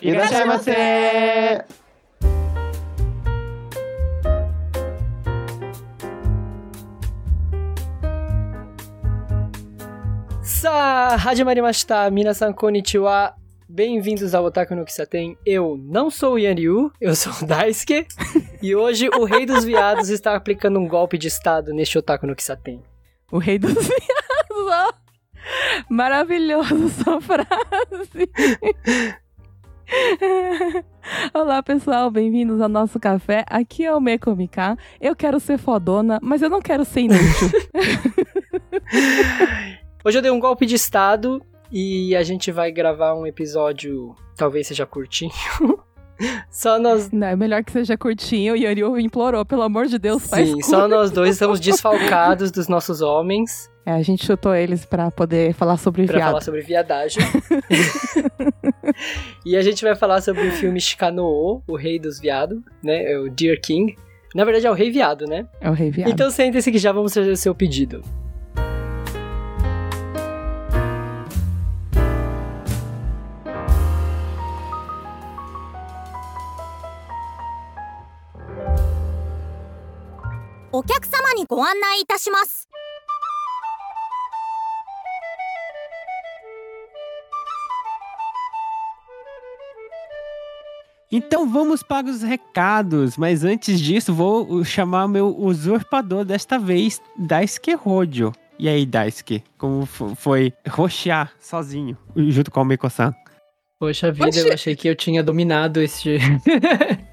いらっしゃいませ Sa, hajimashita, minasan konnichiwa. Bem-vindos ao Otaku no Kisaten. Eu não sou o Yan Ryu, eu sou o Daisuke. e hoje o Rei dos Viados está aplicando um golpe de estado neste Otaku no Kisaten. O Rei dos Viados, ó. Maravilhoso sua frase. Olá pessoal, bem-vindos ao nosso café. Aqui é o Mekomika. Eu quero ser fodona, mas eu não quero ser inútil. Hoje eu dei um golpe de estado e a gente vai gravar um episódio, talvez seja curtinho. Só nós. Não, é melhor que seja curtinho. E Yoriu implorou, pelo amor de Deus, faz Sim, só nós dois estamos desfalcados dos nossos homens É, a gente chutou eles pra poder falar sobre pra viado. falar sobre viadagem. e a gente vai falar sobre o filme Shikano, o rei dos viados, né? É o Deer King. Na verdade é o rei viado, né? É o rei viado. Então sente-se que já vamos fazer o seu pedido. Então vamos para os recados, mas antes disso vou chamar meu usurpador desta vez, Daisuke Rodio. E aí, Daisuke, como fo- foi roxear sozinho, junto com o Meiko-san? Poxa vida, eu achei que eu tinha dominado este.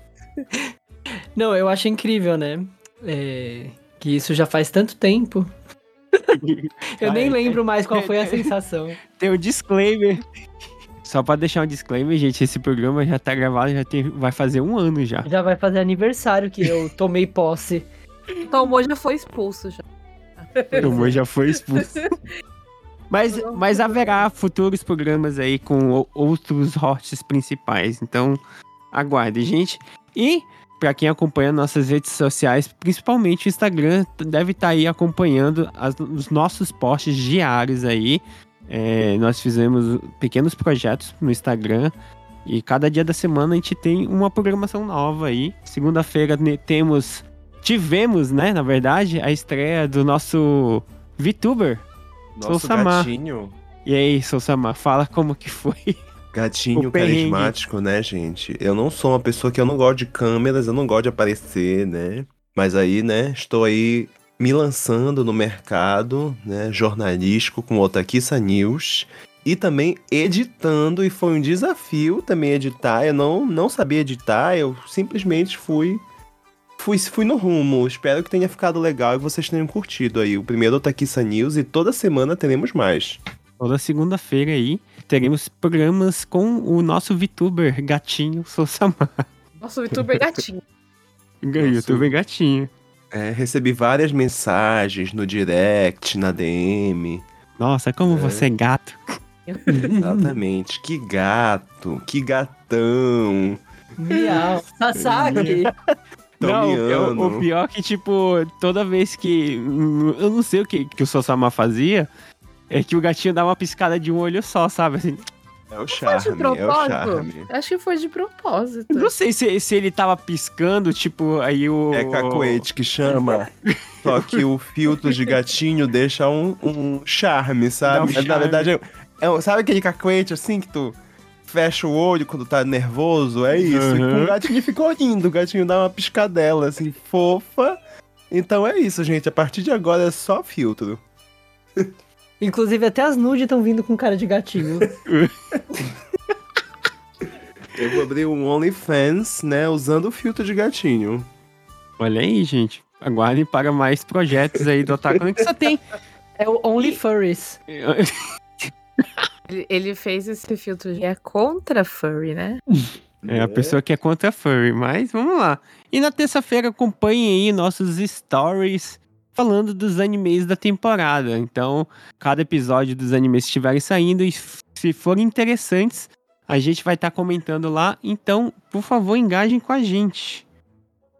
Não, eu acho incrível, né? É, Que isso já faz tanto tempo. Eu nem lembro mais qual foi a sensação. Tem um disclaimer. Só pra deixar um disclaimer, gente, esse programa já tá gravado, já tem, vai fazer um ano já. Já vai fazer aniversário que eu tomei posse. Tomou já foi expulso já. O amor já foi expulso. Mas, mas haverá futuros programas aí com outros hosts principais. Então, aguarde, gente. E, pra quem acompanha nossas redes sociais, principalmente o Instagram, deve estar aí acompanhando as- os nossos posts diários aí. É, nós fizemos pequenos projetos no Instagram. E cada dia da semana a gente tem uma programação nova aí. Segunda-feira temos. Tivemos, né, na verdade, a estreia do nosso VTuber, Nosso Samar. gatinho. e aí, Sousama, fala como que foi. Gatinho carismático, né, gente? Eu não sou uma pessoa que eu não gosto de câmeras, eu não gosto de aparecer, né? Mas aí, né, estou aí me lançando no mercado, né, jornalístico com o Otakissa News. E também editando, e foi um desafio também editar. Eu não, não sabia editar, eu simplesmente fui, fui fui no rumo. Espero que tenha ficado legal e vocês tenham curtido aí o primeiro Otakissa News e toda semana teremos mais. Toda segunda-feira aí teremos programas com o nosso VTuber gatinho Sousama. Nossa, o youtuber gatinho. YouTuber gatinho. É, recebi várias mensagens no direct, na DM. Nossa, como É. você é gato. Exatamente. que gato, que gatão. Miau. Sasaki. Não, eu- Tomiano. o pior é que, tipo, toda vez que. Eu não sei o que, que o Sousama fazia. É que o gatinho dá uma piscada de um olho só, sabe? Assim, É o Foi de charme, é o charme. Acho que foi de propósito. não sei se, se ele tava piscando, tipo, aí o. É cacoete que chama. Só que o filtro de gatinho deixa um, um charme, sabe? um charme. Na verdade, é, é sabe aquele cacoete assim que tu fecha o olho quando tá nervoso? É isso. Uhum. o gatinho ficou lindo. O gatinho dá uma piscadela assim, fofa. Então é isso, gente. A partir de agora é só filtro. Inclusive, até as nudes estão vindo com cara de gatinho. Eu vou abrir um OnlyFans, né? Usando o filtro de gatinho. Olha aí, gente. Aguardem para mais projetos aí do Otaku no que só tem. É o Only Furries. Ele, ele fez esse filtro que é contra furry, né? É a pessoa que é contra furry, mas vamos lá. E na terça-feira acompanhem aí nossos stories falando dos animes da temporada. Então, cada episódio dos animes que estiverem saindo, e se forem interessantes, a gente vai estar comentando lá. Então, por favor, engajem com a gente.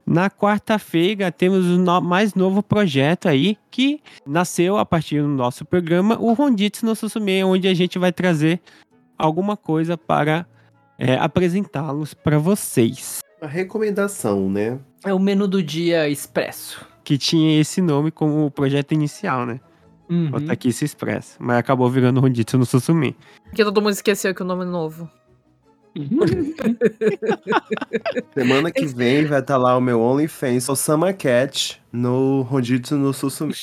Na quarta-feira temos o no- mais novo projeto aí que nasceu a partir do nosso programa, o Ronditsu no Susume, onde a gente vai trazer alguma coisa para é, apresentá-los para vocês. A recomendação, né? É o menu do dia expresso. Que tinha esse nome como projeto inicial, né? Uhum. Otakice Express. Mas acabou virando Ronditsu no Susumi. Porque todo mundo esqueceu que o nome é novo. Semana que vem vai estar lá o meu OnlyFans, Osama Cat, no Ronditsu no Susumi.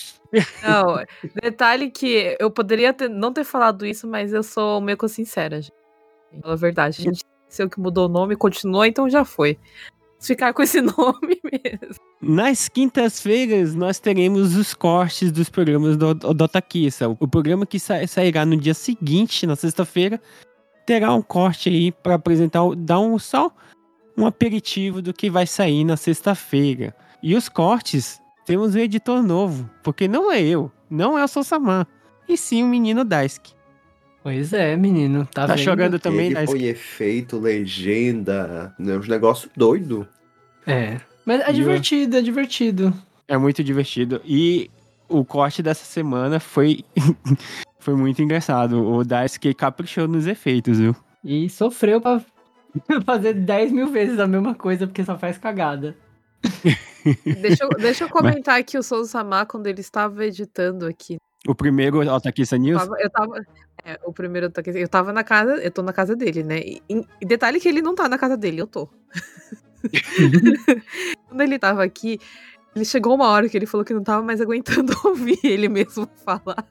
Não, detalhe que eu poderia ter- não ter falado isso, mas eu sou meio que sincera, gente. Fala a verdade. A gente esqueceu que mudou o nome, continuou, então já foi. Ficar com esse nome mesmo. Nas quintas-feiras, nós teremos os cortes dos programas do, do Otakissa. O programa que sa- sairá no dia seguinte, na sexta-feira, terá um corte aí para apresentar, o- dar um só um aperitivo do que vai sair na sexta-feira. E os cortes, temos um editor novo, porque não é eu, não é o Sousama, e sim o menino Daisuke. Pois é, menino. Tá, Tá vendo? chorando também, Ele Daisuke? foi efeito, legenda, né, uns negócios doidos. É. Mas é E divertido, é divertido. É muito divertido. E o corte dessa semana foi, foi muito engraçado. O Daisuke caprichou nos efeitos, viu? E sofreu pra fazer 10 mil vezes a mesma coisa, porque só faz cagada. Deixa eu, deixa eu comentar aqui o Souza Samar quando ele estava editando aqui. O primeiro Otakissa News. Tava- eu tava. é, o primeiro eu tava na casa, eu tô na casa dele, né? E, e detalhe que ele não tá na casa dele, eu tô. Quando ele tava aqui, ele chegou uma hora que ele falou que não tava mais aguentando ouvir ele mesmo falar.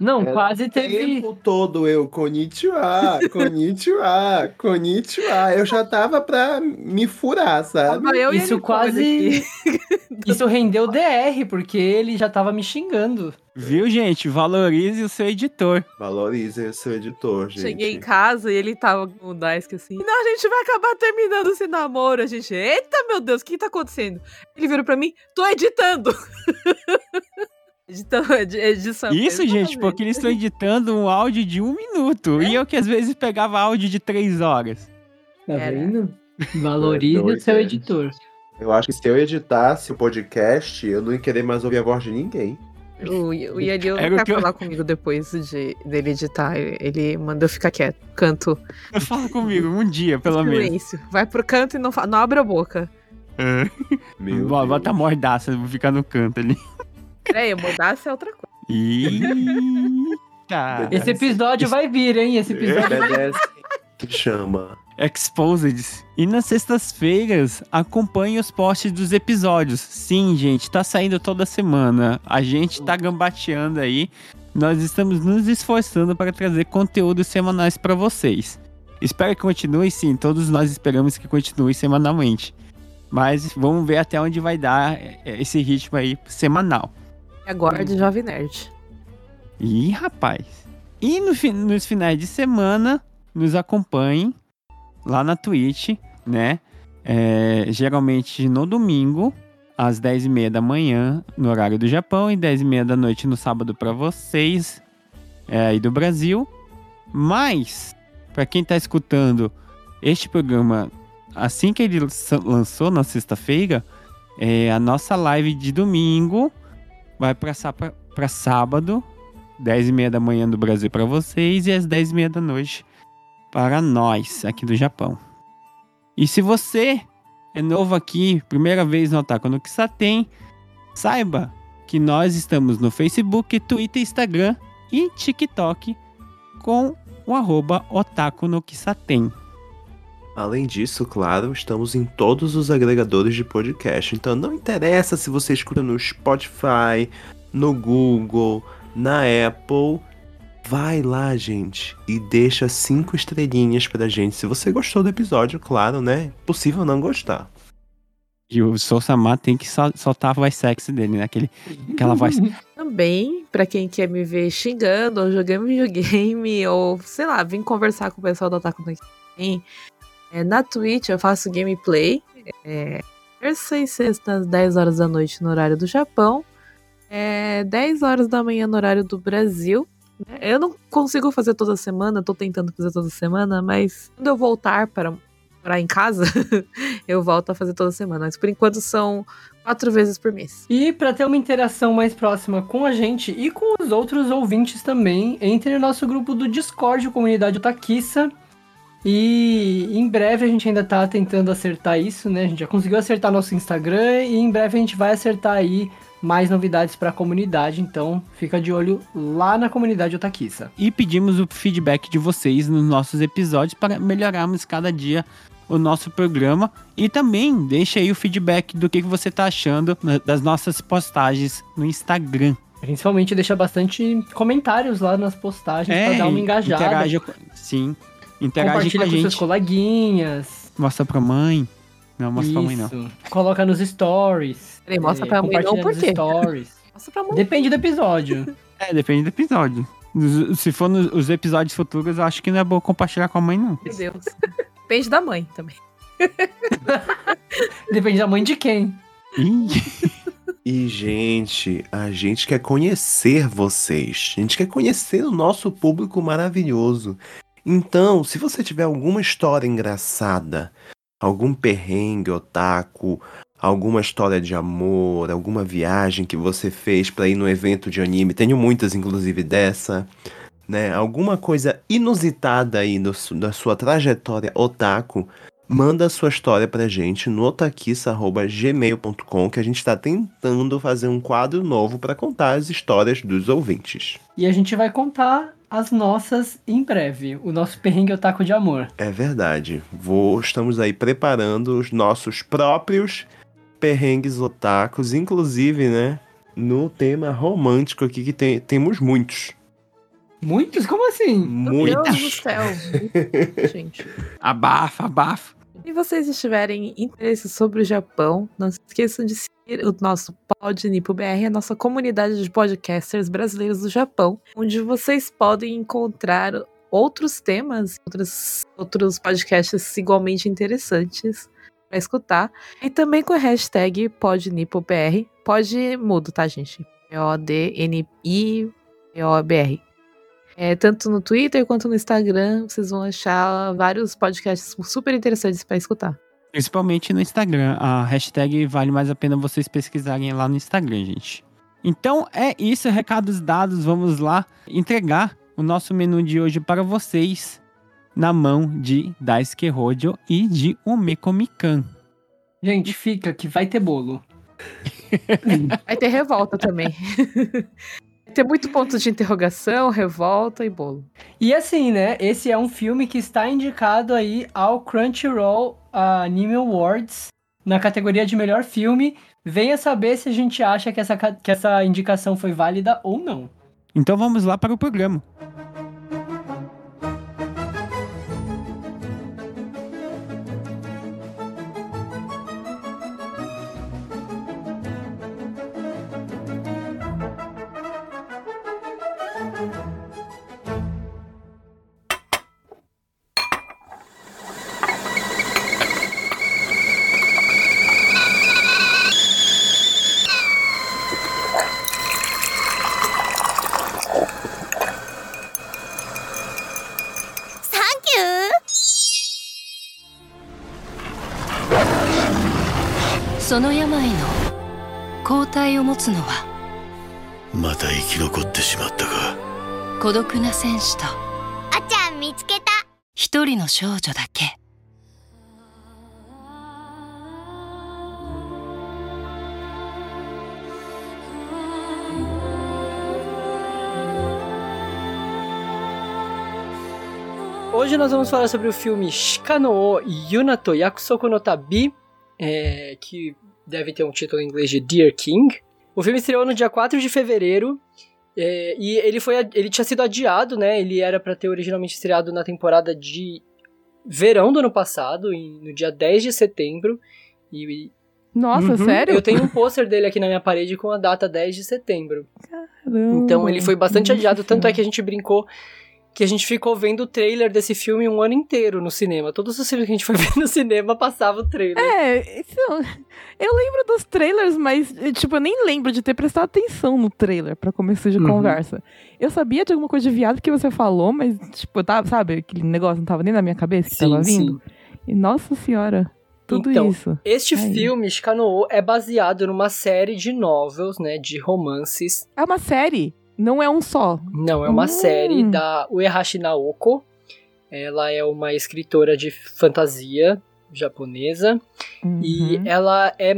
Não, É, quase O teve. tempo todo eu, konnichiwa, konnichiwa, konnichiwa. Eu já tava pra me furar, sabe? Isso quase. Isso rendeu DR, porque ele já tava me xingando. Viu, gente? Valorize o seu editor. Valorize o seu editor, gente. Cheguei em casa e ele tava com o Daisuke assim. Não, a gente vai acabar terminando esse namoro. A gente, eita meu Deus, o que tá acontecendo? Ele virou pra mim, tô editando. Editando, edição. Isso, gente, porque eles estão editando um áudio de um minuto. E eu que às vezes pegava áudio de três horas. Tá Era. vendo? Valorize É o seu é. editor. Eu acho que se eu editasse o podcast, eu não ia querer mais ouvir a voz de ninguém. O, o Yari não quer que eu- falar comigo depois de, dele editar. Ele manda eu ficar quieto. Canto. Fala comigo, um dia, pelo menos. Silêncio. Vai pro canto e não, não abre a boca. Meu Bo- Deus. Bota a mordaça, vou ficar no canto ali. Peraí, mudasse é outra coisa. Eita! Esse episódio vai vir, hein? Esse episódio. Que chama. Exposed. E nas sextas-feiras, acompanhe os posts dos episódios. Sim, gente, tá saindo toda semana. A gente tá gambateando aí. Nós estamos nos esforçando para trazer conteúdos semanais para vocês. Espero que continue, sim. Todos nós esperamos que continue semanalmente. Mas vamos ver até onde vai dar é, esse ritmo aí semanal. Aguarde, Jovem Nerd. Ih, rapaz. E no nos finais de semana, nos acompanhem lá na Twitch, né? É, geralmente no domingo, às 10h30 da manhã, no horário do Japão, e 10h30 da noite no sábado para vocês é, aí do Brasil. Mas, para quem tá escutando este programa assim que ele lançou na sexta-feira, é, a nossa live de domingo vai para sábado, 10 e meia da manhã do Brasil para vocês e às 10 e meia da noite para nós aqui do Japão. E se você é novo aqui, primeira vez no Otaku no Kisaten, saiba que nós estamos no Facebook, Twitter, Instagram e TikTok com o arroba Otaku no Kisaten. Além disso, claro, estamos em todos os agregadores de podcast. Então não interessa se você escuta no Spotify, no Google, na Apple. Vai lá, gente, e deixa cinco estrelinhas pra gente. Se você gostou do episódio, claro, né? Possível não gostar. E o Sousama tem que sol- soltar a voz sexy dele, né? Aquele, aquela voz. Também, pra quem quer me ver xingando, ou jogando videogame, ou sei lá, vim conversar com o pessoal do Ataque no Kisaten, é, na Twitch eu faço gameplay. É, terça e sexta, às 10 horas da noite no horário do Japão. É, 10 horas da manhã no horário do Brasil. né? Eu não consigo fazer toda semana, tô tentando fazer toda semana, mas quando eu voltar para morar em casa, eu volto a fazer toda semana. Mas por enquanto são quatro vezes por mês. E para ter uma interação mais próxima com a gente e com os outros ouvintes também, entre no nosso grupo do Discord, Comunidade Otaquiça. E em breve a gente ainda tá tentando acertar isso, né? A gente já conseguiu acertar nosso Instagram e em breve a gente vai acertar aí mais novidades para a comunidade, então fica de olho lá na comunidade Otaquissa. E pedimos o feedback de vocês nos nossos episódios para melhorarmos cada dia o nosso programa e também deixa aí o feedback do que que você tá achando das nossas postagens no Instagram. Principalmente deixa bastante comentários lá nas postagens É, para dar uma engajada. Interage, com- sim, interage com Compartilha a com, seus gente. coleguinhas. Mostra pra mãe. Não, mostra pra mãe não. Isso. Coloca nos stories. Peraí, mostra É, pra mãe não, por quê? stories. Mostra pra mãe. Depende do episódio. É, depende do episódio. Se for nos episódios futuros, eu acho que não é bom compartilhar com a mãe, não. Meu Deus. Depende da mãe também. Depende da mãe de quem. E, gente, a gente quer conhecer vocês. A gente quer conhecer o nosso público maravilhoso. Então, se você tiver alguma história engraçada, algum perrengue otaku, alguma história de amor, alguma viagem que você fez pra ir no evento de anime, tenho muitas, inclusive, dessa, né? Alguma coisa inusitada aí no da sua trajetória otaku, manda a sua história pra gente no otaquissa.gmail.com que a gente tá tentando fazer um quadro novo pra contar as histórias dos ouvintes. E a gente vai contar as nossas em breve. O nosso perrengue otaku de amor. É verdade. Vou, estamos aí preparando os nossos próprios perrengues otakus, inclusive, né, no tema romântico aqui que tem, temos muitos. Muitos? Como assim? Meu Muitos. Deus do céu. Gente. abafa, abafa. Se vocês estiverem interesse sobre o Japão, não se esqueçam de seguir o nosso Pod Nipo BR, a nossa comunidade de podcasters brasileiros do Japão, onde vocês podem encontrar outros temas, outros, outros podcasts igualmente interessantes para escutar. E também com a hashtag PodNipoBR. Pod mudo, tá, gente? P-O-D-N-I-P-O-B-R. É, tanto no Twitter quanto no Instagram, vocês vão achar vários podcasts super interessantes para escutar. Principalmente no Instagram. A hashtag vale mais a pena vocês pesquisarem lá no Instagram, gente. Então é isso, recados dados. Vamos lá entregar o nosso menu de hoje para vocês na mão de Daisuke Hojo e de Umekomikan. Gente, fica que vai ter bolo. Vai ter revolta também. Vai ter muito ponto de interrogação, revolta e bolo. E assim, né? Esse é um filme que está indicado aí ao Crunchyroll Anime Awards na categoria de melhor filme. Venha saber se a gente acha que essa, que essa indicação foi válida ou não. Então vamos lá para o programa. 孤独な戦士とあちゃん見つけた一人の少女だけ「Hoje nós vamos falar sobre o filme Shikano Yunato Yakusoku no Tabi, é, que deve ter um título em inglês de Dear King. O filme estreou no dia 4 de fevereiro é, e ele, foi, ele tinha sido adiado, né? Ele era para ter originalmente estreado na temporada de verão do ano passado, em- no dia 10 de setembro. E Nossa, Uhum, sério? eu tenho um pôster dele aqui na minha parede com a data 10 de setembro. Caramba. Então ele foi bastante adiado, tanto é que a gente brincou que a gente ficou vendo o trailer desse filme um ano inteiro no cinema. Todos os filmes que a gente foi ver no cinema passava o trailer. É, isso, eu lembro dos trailers, mas, tipo, eu nem lembro de ter prestado atenção no trailer pra começo de Uhum. conversa. Eu sabia de alguma coisa de viado que você falou, mas, tipo, tava, sabe, aquele negócio não tava nem na minha cabeça que tava vindo. E, nossa senhora, tudo Então, isso. Este Aí. filme, Shikano, é baseado numa série de novels, né, de romances. É uma série, não é um só. Não, é uma Hum. série da Uehashi Naoko. Ela é uma escritora de fantasia japonesa e Uhum. ela é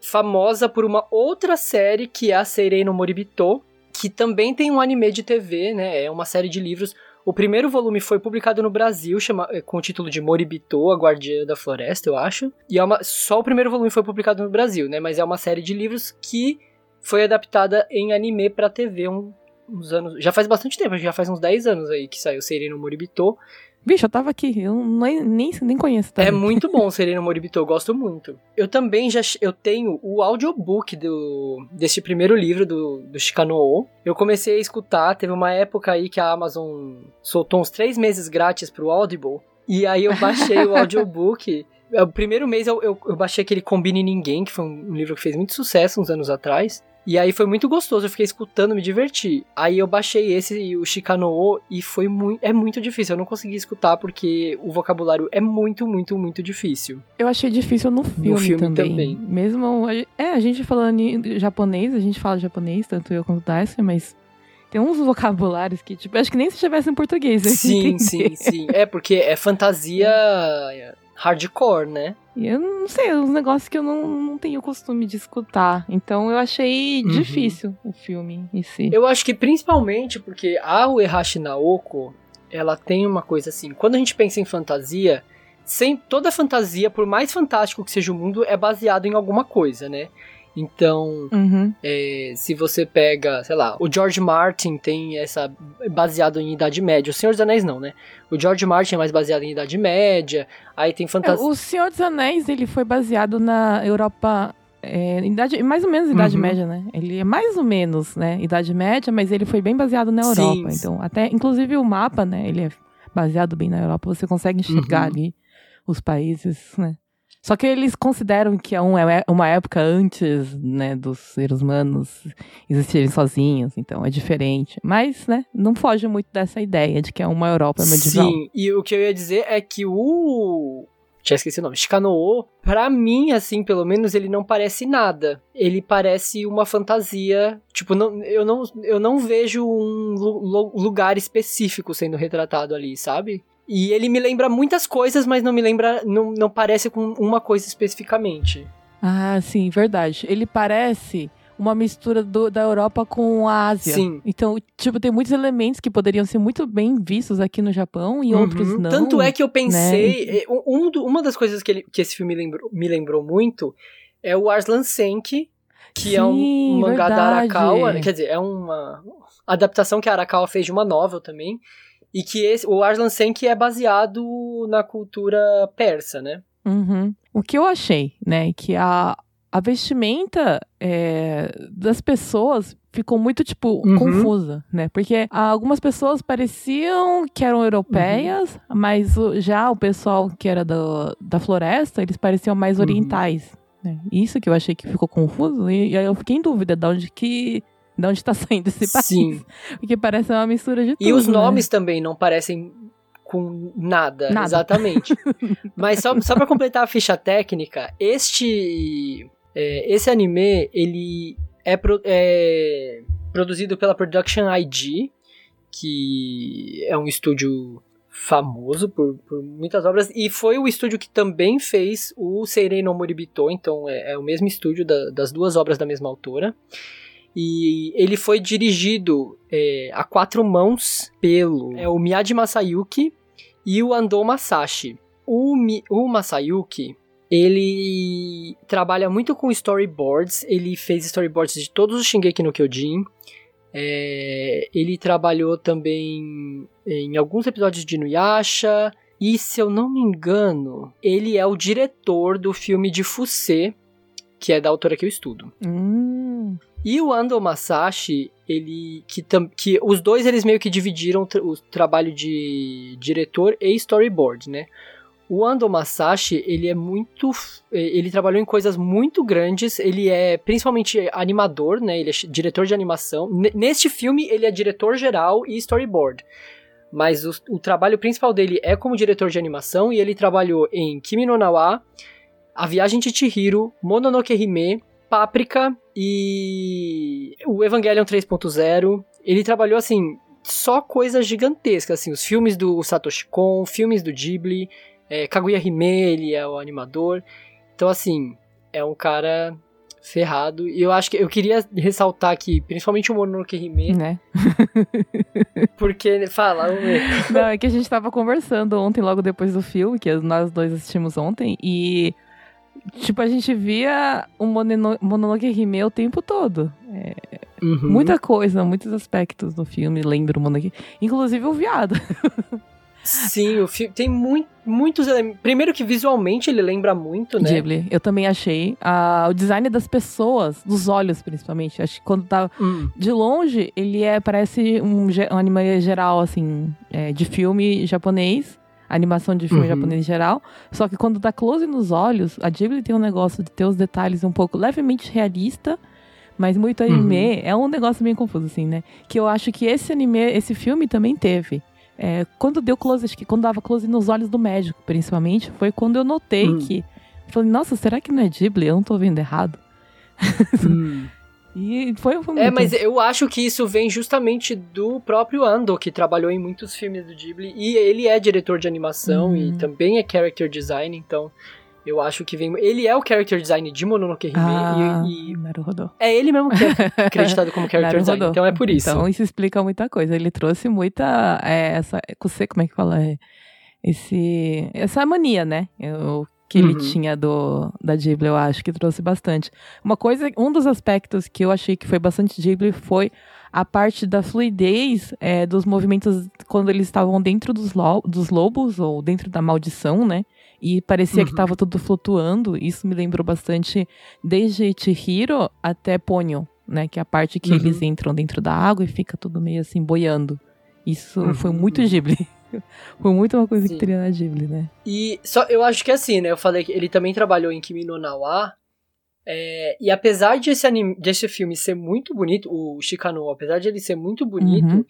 famosa por uma outra série que é a Seirei no Moribito, que também tem um anime de TV, né? É uma série de livros. O primeiro volume foi publicado no Brasil, chama, eh, com o título de Moribito, a Guardiã da Floresta, eu acho. E é uma, só o primeiro volume foi publicado no Brasil, né? Mas é uma série de livros que foi adaptada em anime pra TV um- uns anos. Já faz bastante tempo, já faz uns 10 anos aí que saiu Seirei no Moribito. Bicho, eu tava aqui, eu nem, nem, nem conheço. É também. muito bom Sereno Moribito, eu gosto muito. Eu também já eu tenho o audiobook do desse primeiro livro do, do Shikano. Eu comecei a escutar, teve uma época aí que a Amazon soltou uns três meses grátis pro Audible. E aí eu baixei o audiobook. O primeiro mês eu, eu, eu baixei aquele Combine Ninguém, que foi um, um livro que fez muito sucesso uns anos atrás. E aí foi muito gostoso, eu fiquei escutando, me diverti. Aí eu baixei esse, o Shikano, e foi muito. É muito difícil, eu não consegui escutar porque o vocabulário é muito, muito, muito difícil. Eu achei difícil no filme, filme também. também. Mesmo. É, a gente falando em japonês, a gente fala japonês, tanto eu quanto o Daisuke, mas tem uns vocabulários que, tipo, acho que nem se tivesse em português. Sim, entender. sim, sim. É porque é fantasia hardcore, né? Eu não sei, uns negócios que eu não, não tenho costume de escutar. Então eu achei Uhum. difícil o filme em si. Eu acho que principalmente porque a Uehashi Naoko, ela tem uma coisa assim, quando a gente pensa em fantasia, sem toda fantasia, por mais fantástico que seja o mundo, é baseado em alguma coisa, né? Então, Uhum. é, se você pega, sei lá, o George Martin tem essa baseado em Idade Média. O Senhor dos Anéis não, né? O George Martin é mais baseado em Idade Média. Aí tem É, fantasia. o Senhor dos Anéis, ele foi baseado na Europa. É, idade, mais ou menos Idade Uhum. Média, né? Ele é mais ou menos, né? Idade Média, mas ele foi bem baseado na Sim, Europa. sim. Então, até, inclusive o mapa, né? Ele é baseado bem na Europa. Você consegue enxergar Uhum. ali os países, né? Só que eles consideram que é um- é uma época antes, né, dos seres humanos existirem sozinhos, então é diferente. Mas, né, não foge muito dessa ideia de que é uma Europa medieval. Sim, e o que eu ia dizer é que o. Tinha esquecido o nome. Shikano, pra mim, assim, pelo menos, ele não parece nada. Ele parece uma fantasia. Tipo, não, eu, não, eu não vejo um lu- lu- lugar específico sendo retratado ali, sabe? E ele me lembra muitas coisas, mas não me lembra. Não, não parece com uma coisa especificamente. Ah, sim, verdade. Ele parece uma mistura do- da Europa com a Ásia. Sim. Então, tipo, tem muitos elementos que poderiam ser muito bem vistos aqui no Japão e outros Uhum. não. Tanto é que eu pensei. né? um uma das coisas que, ele- que esse filme lembrou- me lembrou muito é o Arslan Senki, que é um Sim, mangá da verdade. Arakawa. né? Quer dizer, é uma adaptação que a Arakawa fez de uma novel também. E que esse, o Arslan Senki é baseado na cultura persa, né? Uhum. O que eu achei, né, que a, a vestimenta é, das pessoas ficou muito, tipo, Uhum. confusa, né? Porque algumas pessoas pareciam que eram europeias, mas o- já o pessoal que era do, da floresta, eles pareciam mais Uhum. orientais. né? Isso que eu achei que ficou confuso. E, e aí eu fiquei em dúvida de onde que. De onde tá saindo esse país. Sim. Porque parece uma mistura de tudo. E os né? nomes também não parecem com nada, Nada. exatamente. Mas só, só para completar a ficha técnica, este é, esse anime ele é, pro- é produzido pela Production IG, que é um estúdio famoso por, por muitas obras e foi o estúdio que também fez o Seirei no Moribito, então é, é o mesmo estúdio da- das duas obras da mesma autora. E ele foi dirigido é, a quatro mãos pelo é, o Miyagi Masayuki e o Ando Masashi. O, Mi- o Masayuki, ele trabalha muito com storyboards, ele fez storyboards de todos os Shingeki no Kyojin. É, ele trabalhou também em alguns episódios de Inuyasha. E se eu não me engano, ele é o diretor do filme de Fusê, que é da autora que eu estudo. Hum, E o Ando Masashi, ele que, tam, que os dois eles meio que dividiram o tra- o trabalho de diretor e storyboard, né? O Ando Masashi, ele é muito ele trabalhou em coisas muito grandes, ele é principalmente animador, né? Ele é diretor de animação. N- neste filme ele é diretor geral e storyboard. Mas o, o trabalho principal dele é como diretor de animação e ele trabalhou em Kimi no Nawa, A Viagem de Chihiro, Mononoke Hime, Páprica e o Evangelion 3.0. Ele trabalhou assim, só coisa gigantesca, assim, os filmes do Satoshi Kon, filmes do Ghibli, é, Kaguya Hime, ele é o animador. Então, assim, é um cara ferrado. E eu acho que eu queria ressaltar aqui, principalmente o Mononoke Hime, Né? porque fala, vamos ver. Não, é que a gente tava conversando ontem, logo depois do filme, que nós dois assistimos ontem, e. Tipo, a gente via o Monono- Mononoke Hime o tempo todo. Uhum. Muita coisa, muitos aspectos do filme lembram o Mononoke. Inclusive o viado. Sim, o filme tem mui- muitos elementos. Primeiro que visualmente ele lembra muito, né? Ghibli. Eu também achei. Ah, o design das pessoas, dos olhos principalmente. Acho que quando tá Hum, de longe, ele é parece um, um anime geral, assim, é, de filme japonês. Animação de filme Uhum. japonês geral. Só que quando dá close nos olhos, a Ghibli tem um negócio de ter os detalhes um pouco levemente realista, mas muito anime. É um negócio meio confuso, assim, né? Que eu acho que esse anime, esse filme também teve. É, quando deu close, acho que quando dava close nos olhos do médico, principalmente, foi quando eu notei Hum. que. eu Falei, nossa, será que não é Ghibli? Eu não tô vendo errado. hum. E foi, foi É, mas eu acho que isso vem justamente do próprio Ando, que trabalhou em muitos filmes do Ghibli. E ele é diretor de animação Uhum. e também é character design, então eu acho que vem. Ele é o character design de Mononoke Hime Ah, e, e é ele mesmo que é acreditado como character design. Então é por isso. Então isso explica muita coisa. Ele trouxe muita. É, essa. Você, como é que fala? É, esse, essa mania, né? O que ele Uhum. tinha do, da Ghibli, eu acho que trouxe bastante. Uma coisa, um dos aspectos que eu achei que foi bastante Ghibli foi a parte da fluidez é, dos movimentos quando eles estavam dentro dos, lo- dos lobos ou dentro da maldição, né? E parecia que Uhum. estava tudo flutuando. Isso me lembrou bastante desde Chihiro até Ponyo, né? Que é a parte que Uhum. eles entram dentro da água e fica tudo meio assim boiando. Isso Uhum. foi muito Ghibli. foi muito uma coisa Sim. que teria na Ghibli, né? E só eu acho que assim, né? Eu falei que ele também trabalhou em Kimi no Nawa. é, e apesar de esse, anime, desse filme ser muito bonito, o Shikano, apesar de ele ser muito bonito, Uhum.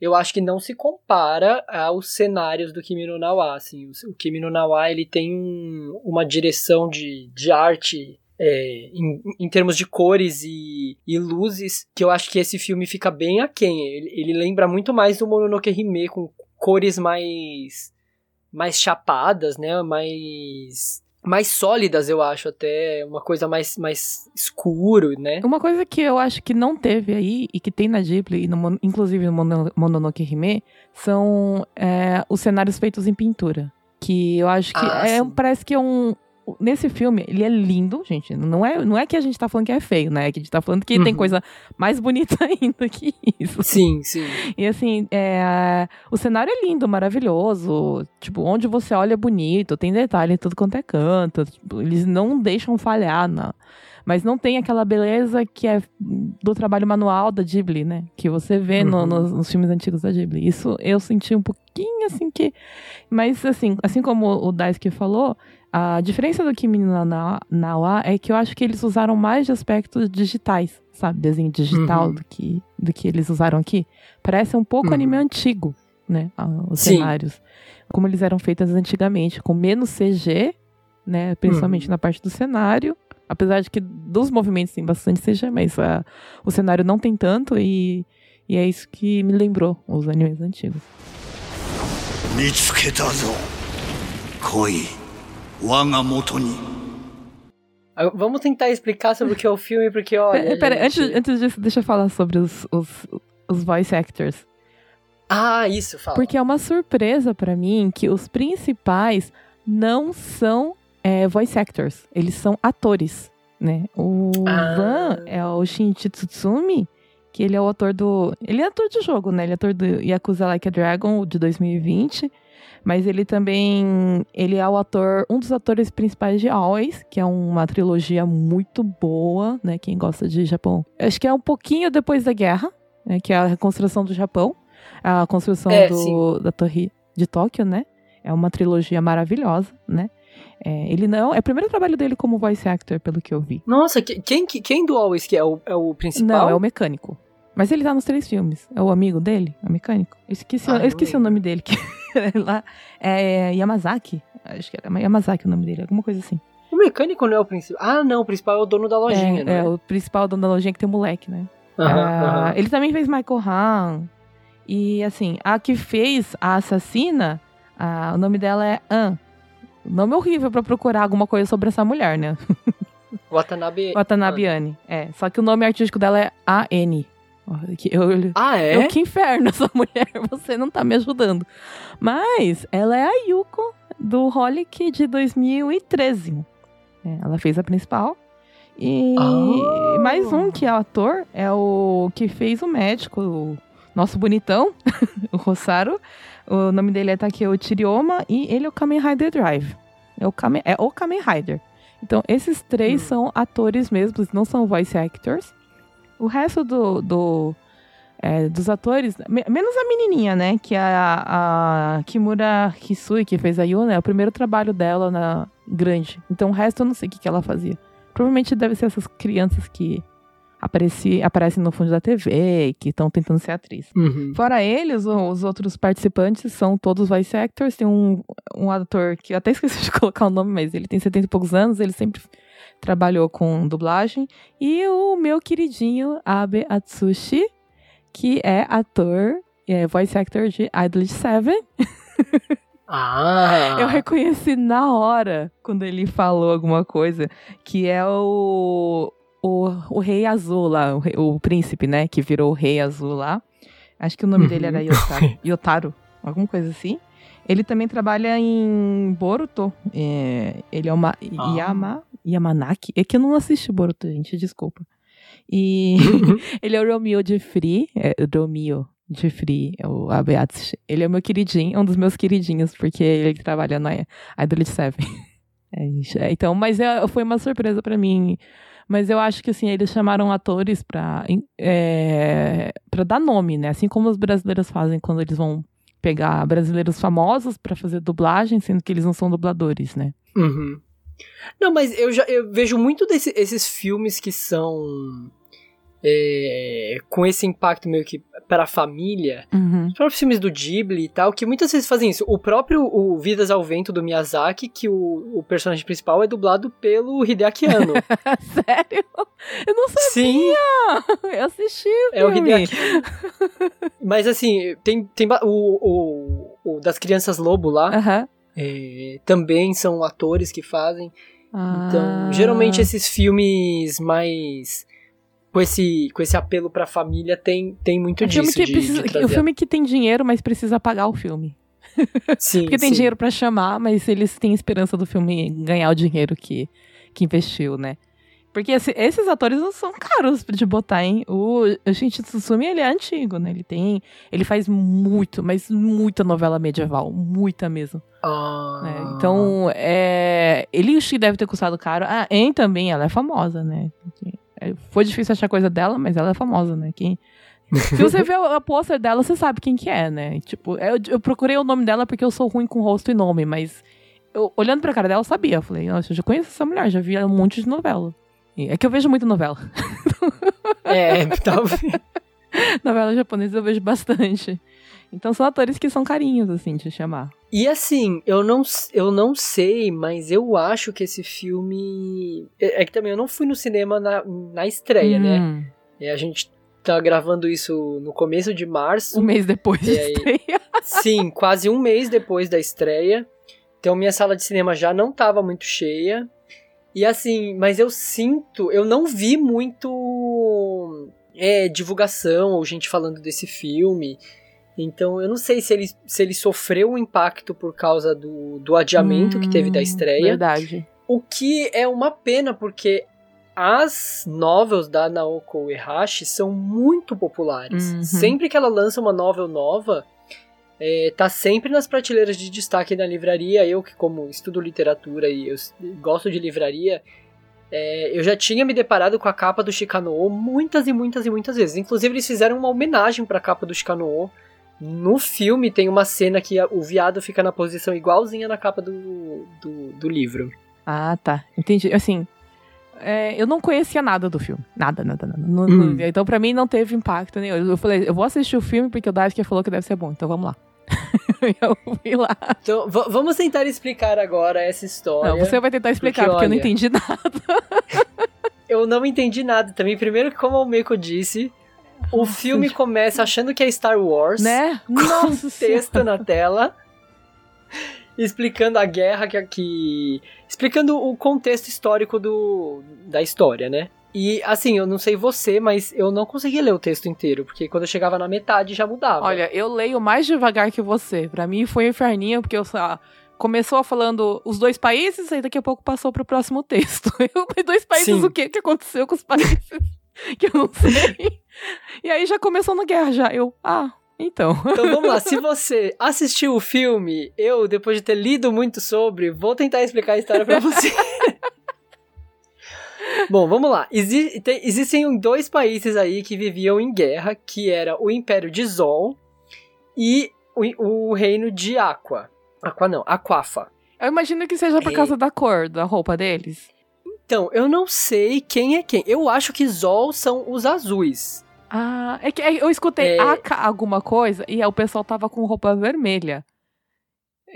eu acho que não se compara aos cenários do Kimi no Nawa. Assim, o, o Kimi no Nawa ele tem um- uma direção de, de arte é, em, em termos de cores e, e luzes, que eu acho que esse filme fica bem aquém. Ele, ele lembra muito mais do Mononoke Hime, com cores mais mais chapadas, né? Mais mais sólidas, eu acho, até uma coisa mais mais escuro, né? Uma coisa que eu acho que não teve aí, e que tem na Ghibli, e no inclusive no Mono- Mononoke Hime, são é, os cenários feitos em pintura. Que eu acho que Ah, é, sim. parece que é um. Nesse filme, ele é lindo, gente. Não é, não é que a gente tá falando que é feio, né? É que a gente tá falando que tem Uhum. coisa mais bonita ainda que isso. Sim, sim. E assim, é, o cenário é lindo, maravilhoso. Tipo, onde você olha é bonito, tem detalhe em tudo quanto é canto. Tipo, eles não deixam falhar, não. Mas não tem aquela beleza que é do trabalho manual da Ghibli, né? Que você vê no- Uhum. nos, nos filmes antigos da Ghibli. Isso eu senti um pouquinho assim que. Mas assim, assim como o Daisuke falou, a diferença do Kimi no Na- Nawa é que eu acho que eles usaram mais de aspectos digitais, sabe? Desenho digital Uhum. do, que, do que eles usaram aqui. Parece um pouco Uhum. anime antigo, né? ah, Os Sim. cenários. Como eles eram feitos antigamente, com menos CG, né? Principalmente Uhum. na parte do cenário. Apesar de que dos movimentos tem bastante CG, mas ah, o cenário não tem tanto e, e é isso que me lembrou os animes antigos. 見つけたぞ来い我が元に Ah, Vamos tentar explicar sobre o que é o filme, porque olha. Pera, pera, gente- antes, antes disso, deixa eu falar sobre os, os, os voice actors. Ah, isso, fala. Porque é uma surpresa pra mim que os principais não são é, voice actors, eles são atores, né? O Ah. Van é o Shinichi Tsutsumi, que ele é o ator do... Ele é ator de jogo, né? Ele é ator do Yakuza Like a Dragon, de 2020. Mas ele também... Ele é o ator... Um dos atores principais de Always, que é uma trilogia muito boa, né? Quem gosta de Japão. Acho que é um pouquinho depois da guerra, né? Que é a reconstrução do Japão. A construção É, do, da torre de Tóquio, né? É uma trilogia maravilhosa, né? É, ele não... É o primeiro trabalho dele como voice actor, pelo que eu vi. Nossa, que- quem, que- quem do Always que é o, é o principal? Não, é o mecânico. Mas ele tá nos três filmes. É o amigo dele, é o mecânico. Eu esqueci, Ah, eu esqueci o nome dele. Que é lá é Yamazaki. Acho que era Yamazaki o nome dele, alguma coisa assim. O mecânico não é o principal. Ah, não, o principal é o dono da lojinha, é, né? é, o principal dono da lojinha que tem o moleque, né? Ah, aham. Ele também fez Michael Han. E assim, a que fez a assassina, a- o nome dela é An. Nome horrível pra procurar alguma coisa sobre essa mulher, né? Watanabe. Watanabe Anne. É, só que o nome artístico dela é A.N. Eu, Ah, é? eu, que inferno essa mulher, você não tá me ajudando. Mas ela é a Yuko do Holic de 2013. É, ela fez a principal. E Ah. mais um que é o ator é o que fez o médico, o nosso bonitão, o Rosaru. O nome dele é Takeo Chirioma e ele é o Kamen Rider Drive. É o Kamen, é o Kamen Rider. Então, esses três Hum. são atores mesmos, não são voice actors. O resto do, do, é, dos atores, me- menos a menininha, né? Que é a, a Kimura Hisui, que fez a Yuna, é o primeiro trabalho dela na grande. Então, o resto eu não sei o que, que ela fazia. Provavelmente deve ser essas crianças que apareci, aparecem no fundo da TV que estão tentando ser atriz. Uhum. Fora eles, os outros participantes são todos voice actors. Tem um, um ator que eu até esqueci de colocar o nome, mas ele tem 70 e poucos anos, ele sempre trabalhou com dublagem. E o meu queridinho Abe Atsushi, que é ator, é voice actor de Idol 7. Ah. Eu reconheci na hora quando ele falou alguma coisa, que é o, o, o Rei Azul lá, o, rei- o príncipe, né? Que virou o Rei Azul lá. Acho que o nome dele Uhum. era Yotaro, Yotaro, alguma coisa assim. Ele também trabalha em Boruto. É, ele é uma Ah. Yama, Yamanaki. É que eu não assisti Boruto, gente, desculpa. E ele é o Romeo de Free, é, Romeo de Free, é o Abe Atsushi. Ele é o meu queridinho, um dos meus queridinhos, porque ele trabalha na Idol 7. É então, mas é, foi uma surpresa pra mim. Mas eu acho que assim, eles chamaram atores pra, é, dar nome, né? Assim como os brasileiros fazem quando eles vão pegar brasileiros famosos pra fazer dublagem, sendo que eles não são dubladores, né? Uhum. Não, mas eu já eu vejo muito desses esses filmes que são é, com esse impacto meio que para a família. Uhum. Os próprios filmes do Ghibli e tal, que muitas vezes fazem isso. O próprio o Vidas ao Vento do Miyazaki, que o, o personagem principal é dublado pelo Hideaki Anno. Sério? Eu não sabia! Sim, Eu assisti o é o. Hideaki. Mas assim, tem, tem o, o, o das crianças lobo lá, Aham. é, também são atores que fazem. Então, Ah. geralmente esses filmes mais com esse com esse apelo pra família tem tem muito É filme disso que de, precisa, de o filme que tem dinheiro, mas precisa pagar o filme. sim, Porque tem sim. dinheiro pra chamar, mas eles têm esperança do filme ganhar o dinheiro que, que investiu, né? Porque esse- esses atores não são caros de botar, hein? O, Shinji Tsutsumi, ele é antigo, né? Ele tem... Ele faz muito, mas muita novela medieval. Muita mesmo. Ah, né? Então, é... Ele deve ter custado caro. A En também, ela é famosa, né? É, Foi difícil achar coisa dela, mas ela é famosa, né? Quem... Se você vê a pôster dela, você sabe quem que é, né? Tipo, eu, eu procurei o nome dela porque eu sou ruim com rosto e nome, mas eu, olhando pra cara dela, eu sabia. Eu falei, nossa, eu já conheço essa mulher, já vi um monte de novela. E É que eu vejo muito novela. é, talvez. novela japonesa eu vejo bastante. Então são atores que são carinhos, assim, de chamar. E assim, eu não, eu não sei, mas eu acho que esse filme. É, é que também eu não fui no cinema na, na estreia, né? Hum, É, a gente tá gravando isso no começo de março. Um mês depois de E aí? estreia. Sim, quase um mês depois da estreia. Então minha sala de cinema já não tava muito cheia. E assim, mas eu sinto, eu não vi muito é, divulgação ou gente falando desse filme. Então eu não sei se ele, se ele sofreu um impacto por causa do, do adiamento que teve da Hum, estreia. Verdade. O que é uma pena, porque as novels da Naoko Uehashi são muito populares. Uhum. Sempre que ela lança uma novel nova, é, tá sempre nas prateleiras de destaque na livraria. Eu que como estudo literatura e eu gosto de livraria, é, eu já tinha me deparado com a capa do Shikano muitas e muitas e muitas vezes. Inclusive eles fizeram uma homenagem pra capa do Shikano. No filme tem uma cena que o viado fica na posição igualzinha na capa do, do, do livro. Ah, tá. Entendi. Assim, é, eu não conhecia nada do filme. Nada, nada, nada. Não- Hum. então, pra mim, não teve impacto nenhum. Eu falei, eu vou assistir o filme porque o Daisuke falou que deve ser bom. Então, vamos lá. eu fui lá. Então, va- vamos tentar explicar agora essa história. Não, você vai tentar explicar, Porque, porque, eu não entendi nada. Eu não entendi nada também. Primeiro, como o Meiko disse, O filme começa achando que é Star Wars, Né? com Nossa um texto Senhora. na tela, explicando a guerra que, que explicando o contexto histórico do, da história, né? E assim, eu não sei você, mas eu não consegui ler o texto inteiro, porque quando eu chegava na metade já mudava. Olha, eu leio mais devagar que você. Pra mim foi um inferninho, porque eu sei começou falando os dois países, aí daqui a pouco passou pro próximo texto. Eu, dois países, Sim. o que que aconteceu com os países? que eu não sei. E aí já começou na guerra, já. Eu, ah, então. Então vamos lá, se você assistiu o filme, eu, depois de ter lido muito sobre, vou tentar explicar a história pra você. Bom, vamos lá. Exi- tem- existem dois países aí que viviam em guerra, que era o Império de Zol e o, o Reino de Aqua. Aqua não, Aquafa. Eu imagino que seja por É. causa da cor da roupa deles. Então, eu não sei quem é quem. Eu acho que Zol são os azuis. Ah, é que é, eu escutei É. Aka alguma coisa e o pessoal tava com roupa vermelha.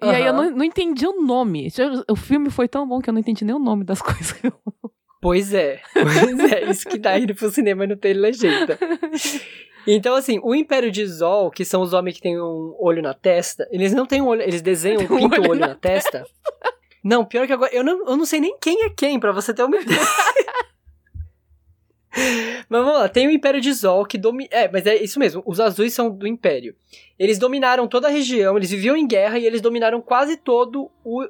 E aí eu não, não entendi o nome. O filme foi tão bom que eu não entendi nem o nome das coisas. Pois é, pois é, isso que dá indo pro cinema e não ter legenda. Então, assim, o Império de Zol, que são os homens que têm um olho na testa, eles não têm um olho, eles desenham, um pintam o olho olho na na testa. Não, pior que agora, eu não, eu não sei nem quem é quem, pra você ter uma ideia. Mas vamos lá, tem o Império de Zol que domina. É, mas é isso mesmo, os azuis são do Império. Eles dominaram toda a região, eles viviam em guerra e eles dominaram quase todo o,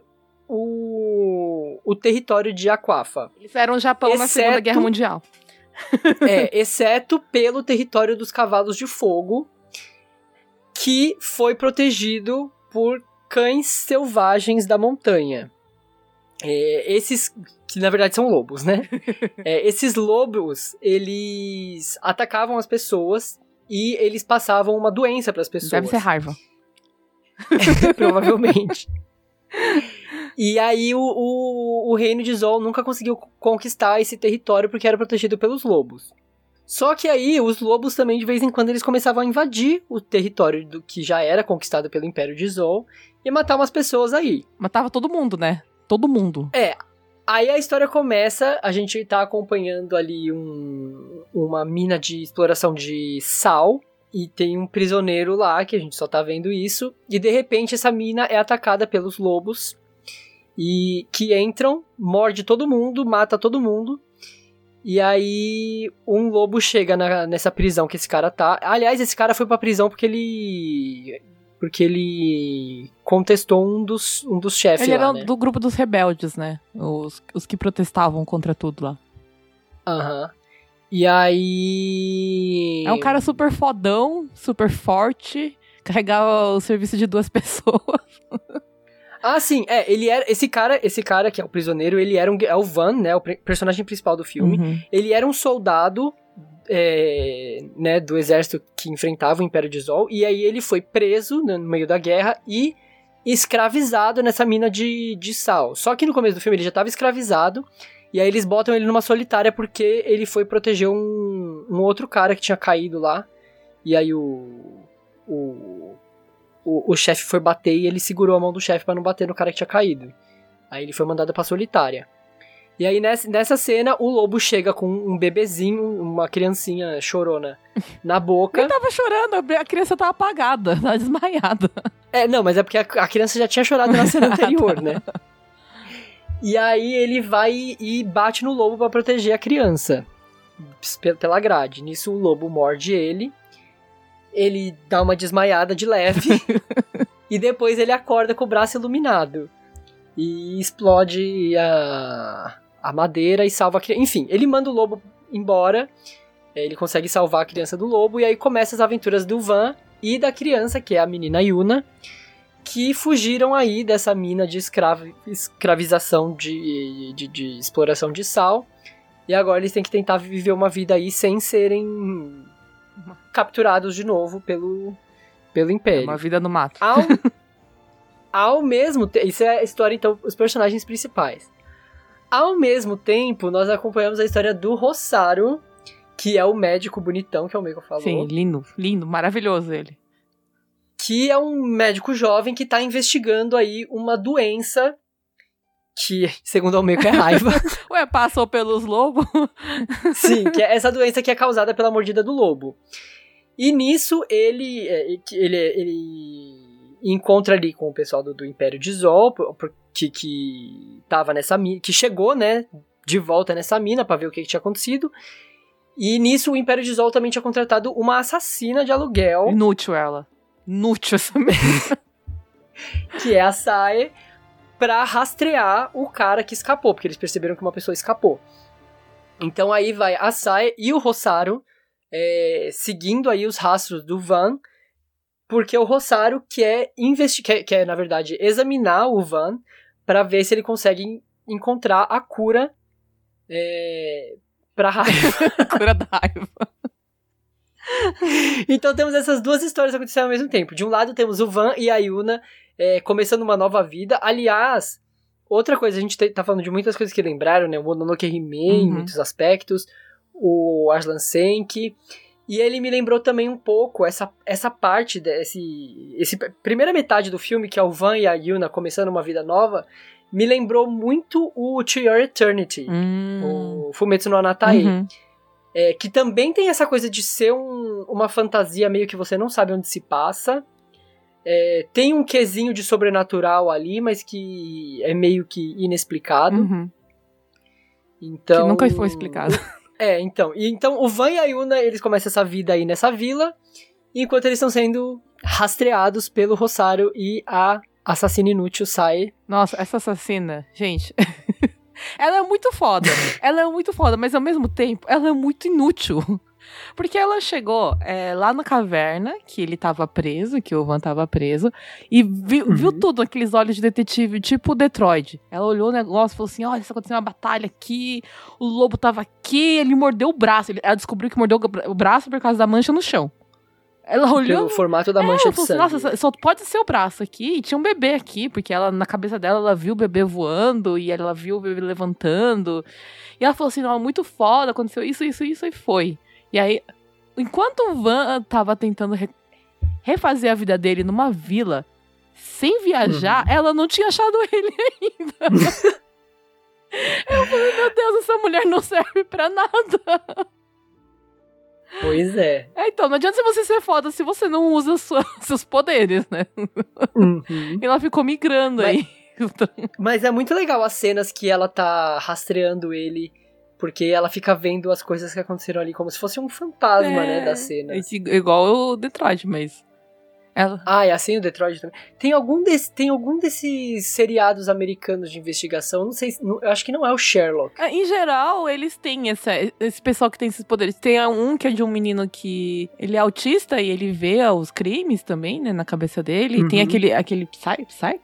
o, o território de Aquafa. Eles eram o Japão na Segunda Exceto- Guerra Mundial. É, exceto pelo território dos cavalos de fogo, que foi protegido por cães selvagens da montanha. É, esses, que na verdade são lobos, né? É, esses lobos, eles atacavam as pessoas e eles passavam uma doença para as pessoas. Deve ser raiva. provavelmente. E aí o, o, o reino de Zol nunca conseguiu conquistar esse território porque era protegido pelos lobos. Só que aí os lobos também de vez em quando eles começavam a invadir o território do que já era conquistado pelo Império de Zol e matar umas pessoas aí. Matava todo mundo, né? Todo mundo. Aí a história começa, a gente tá acompanhando ali um, uma mina de exploração de sal. E tem um prisioneiro lá, que a gente só tá vendo isso. E de repente essa mina é atacada pelos lobos. E que entram, morde todo mundo, mata todo mundo. E aí um lobo chega na- nessa prisão que esse cara tá. Aliás, esse cara foi pra prisão porque ele. Porque ele contestou um dos, um dos chefes Ele lá, era né? do grupo dos rebeldes, né? Os, os que protestavam contra tudo lá. Aham. E aí. É um cara super fodão, super forte, carregava o serviço de duas pessoas. Ah, sim, é, ele era. Esse cara, esse cara que é o prisioneiro, ele era um. É o Van, né? O personagem principal do filme. Uhum. Ele era um soldado. É, né, do exército que enfrentava o Império de Zol, e aí ele foi preso no meio da guerra e escravizado nessa mina de, de sal. Só que no começo do filme ele já estava escravizado, e aí eles botam ele numa solitária porque ele foi proteger um, um outro cara que tinha caído lá, e aí o, o, o, o chefe foi bater e ele segurou a mão do chefe pra não bater no cara que tinha caído. Aí ele foi mandado pra solitária. E aí nessa, nessa cena o lobo chega com um bebezinho, uma criancinha chorona na boca. Ele tava chorando, a criança tava apagada, tava desmaiada. É, não, mas é porque a, a criança já tinha chorado na cena anterior, né? E aí ele vai e bate no lobo pra proteger a criança pe- pela grade. Nisso o lobo morde ele. Ele dá uma desmaiada de leve e depois ele acorda com o braço iluminado e explode a, a madeira e salva a criança. Enfim, ele manda o lobo embora. é, Ele consegue salvar a criança do lobo e aí começa as aventuras do Van e da criança, que é a menina Yuna, que fugiram aí dessa mina de escravo, escravização de, de, de exploração de sal. E agora eles têm que tentar viver uma vida aí sem serem capturados de novo pelo, pelo Império. Uma vida no mato. Ao, ao mesmo tempo. Isso é a história, então, os personagens principais. Ao mesmo tempo, nós acompanhamos a história do Rossaro, que é o médico bonitão que o Meiko falou. Sim, lindo, lindo, maravilhoso ele. Que é um médico jovem que tá investigando aí uma doença que, segundo o Meiko, é raiva. Ué, passou pelos lobos? Sim, que é essa doença que é causada pela mordida do lobo. E nisso ele, é, ele, ele encontra ali com o pessoal do, do Império de Zol, que, que tava nessa mina, que chegou, né, de volta nessa mina para ver o que, que, tinha acontecido. E nisso o Império de Zol também tinha contratado uma assassina de aluguel. Inútil ela. Inútil essa mina. que é a Sae, pra rastrear o cara que escapou, porque eles perceberam que uma pessoa escapou. Então aí vai a Sae e o Rosário é, seguindo aí os rastros do Van, porque o Rosário quer investigar, quer, quer, na verdade, examinar o Van para ver se ele consegue encontrar a cura é, pra raiva. cura da raiva. então temos essas duas histórias acontecendo ao mesmo tempo. De um lado temos o Van e a Yuna é, começando uma nova vida. Aliás, outra coisa, a gente tá falando de muitas coisas que lembraram, né? O Mononoke Hime uhum. em muitos aspectos, o Arslan Senki. E ele me lembrou também um pouco essa, essa parte desse. Esse, primeira metade do filme, que é o Van e a Yuna começando uma vida nova, me lembrou muito o To Your Eternity, hum. o Fumetsu no Anatai. Uhum. É, que também tem essa coisa de ser um, uma fantasia meio que você não sabe onde se passa. É, tem um quesinho de sobrenatural ali, mas que é meio que inexplicado. Uhum. Então. Que nunca foi explicado. É, então. E então o Van e a Yuna, eles começam essa vida aí nessa vila, enquanto eles estão sendo rastreados pelo Rosário e a assassina inútil sai. Nossa, essa assassina, gente. ela é muito foda. ela é muito foda, mas ao mesmo tempo, ela é muito inútil. Porque ela chegou é, lá na caverna, que ele tava preso, que o Van tava preso, e viu, uhum. viu tudo, aqueles olhos de detetive, tipo Detroit. Ela olhou o negócio e falou assim: olha, está acontecendo uma batalha aqui, o lobo tava aqui, ele mordeu o braço. Ela descobriu que mordeu o braço por causa da mancha no chão. Ela olhou. Pelo formato da mancha é, de assim, sangue. Nossa, só pode ser o braço aqui. E tinha um bebê aqui, porque ela, na cabeça dela, ela viu o bebê voando e ela viu o bebê levantando. E ela falou assim: não, muito foda, aconteceu isso, isso, isso, e foi. E aí, enquanto o Van tava tentando re refazer a vida dele numa vila, sem viajar, uhum. ela não tinha achado ele ainda. Eu falei, meu Deus, essa mulher não serve pra nada. Pois é. é. Então, não adianta você ser foda se você não usa sua, seus poderes, né? Uhum. E ela ficou migrando mas, aí. Mas é muito legal as cenas que ela tá rastreando ele porque ela fica vendo as coisas que aconteceram ali como se fosse um fantasma, é, né, da cena. É igual o Detroit, mas. Ela... Ah, é assim o Detroit também. Tem algum, desse, tem algum desses seriados americanos de investigação, não sei, eu acho que não é o Sherlock. É, em geral, eles têm essa, esse pessoal que tem esses poderes. Tem um que é de um menino que ele é autista e ele vê os crimes também, né, na cabeça dele. Uhum. Tem aquele, aquele Psy, Psy?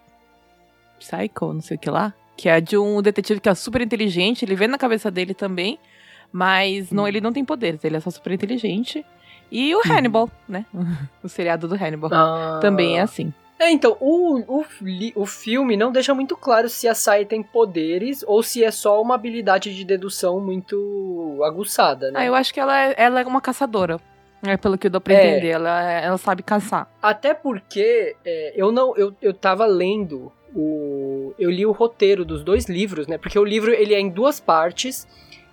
Psycho, não sei o que lá que é de um detetive que é super inteligente, ele vê na cabeça dele também, mas não, ele não tem poderes, ele é só super inteligente. E o hum. Hannibal, né? o seriado do Hannibal. Ah. Também é assim. É, então, o, o, o filme não deixa muito claro se a Sai tem poderes ou se é só uma habilidade de dedução muito aguçada, né? Ah, eu acho que ela é, ela é uma caçadora. É, pelo que eu dou pra é. entender, ela, ela sabe caçar. Até porque é, eu não. Eu, eu tava lendo o, eu li o roteiro dos dois livros, né? Porque o livro ele é em duas partes.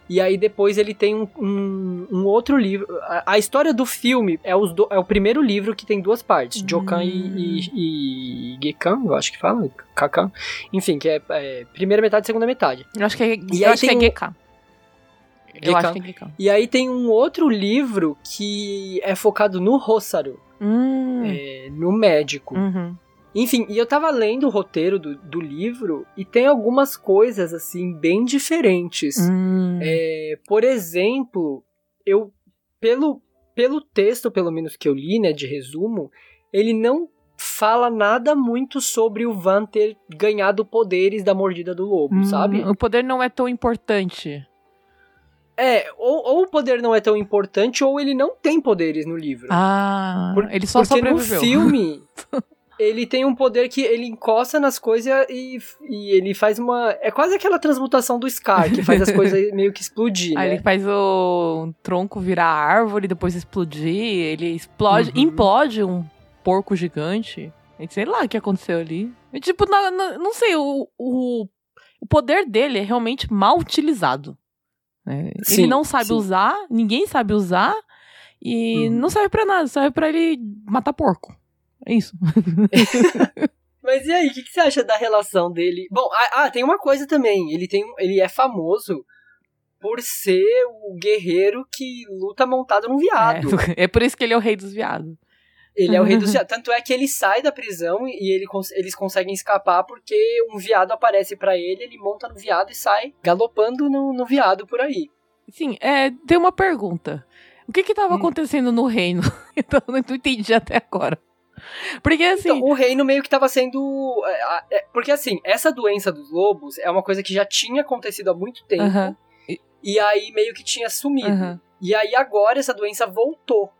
E aí depois ele tem um, um, um outro livro. A, a, história do filme é, os do, é o primeiro livro que tem duas partes. Hum. Jokan e, e, e Gekan, eu acho que fala. Kakan. Enfim, que é, é, primeira metade e segunda metade. Eu acho que é, e eu acho que é Gekan. Eu acho que é Gekan. E aí tem um outro livro que é focado no Rosaru. Hum. É, no médico. Uhum. Enfim, e eu tava lendo o roteiro do, do livro e tem algumas coisas, assim, bem diferentes. Hum. É, por exemplo, eu, pelo, pelo texto, pelo menos que eu li, né, de resumo, ele não fala nada muito sobre o Van ter ganhado poderes da mordida do lobo, hum, sabe? O poder não é tão importante. É, ou, ou, o poder não é tão importante, ou ele não tem poderes no livro. Ah, Por, ele só porque sobreviveu. no filme ele tem um poder que ele encosta nas coisas e, e ele faz uma. É quase aquela transmutação do Scar, que faz as coisas meio que explodir. Aí né? ele faz o tronco virar árvore, depois explodir, ele explode, uhum. implode um porco gigante. Sei lá o que aconteceu ali. E, tipo, não sei, o, o, o poder dele é realmente mal utilizado. Né? Sim, ele não sabe sim. usar, ninguém sabe usar. E Uhum. não serve pra nada, serve pra ele matar porco. É isso. Mas e aí, o que, que você acha da relação dele? Bom, ah, ah, tem uma coisa também. Ele tem, ele é famoso por ser o guerreiro que luta montado num viado. É, é por isso que ele é o rei dos viados. Ele é o rei dos viados. Tanto é que ele sai da prisão e ele, eles conseguem escapar porque um viado aparece pra ele, ele monta no viado e sai galopando no, no viado por aí. Sim, é, tem uma pergunta. O que que tava Hum. acontecendo no reino? então, eu não entendi até agora. Porque assim, Então, o reino meio que tava sendo. é, é, porque assim, essa doença dos lobos é uma coisa que já tinha acontecido há muito tempo. Aham. E aí meio que tinha sumido. Aham. E aí agora essa doença voltou.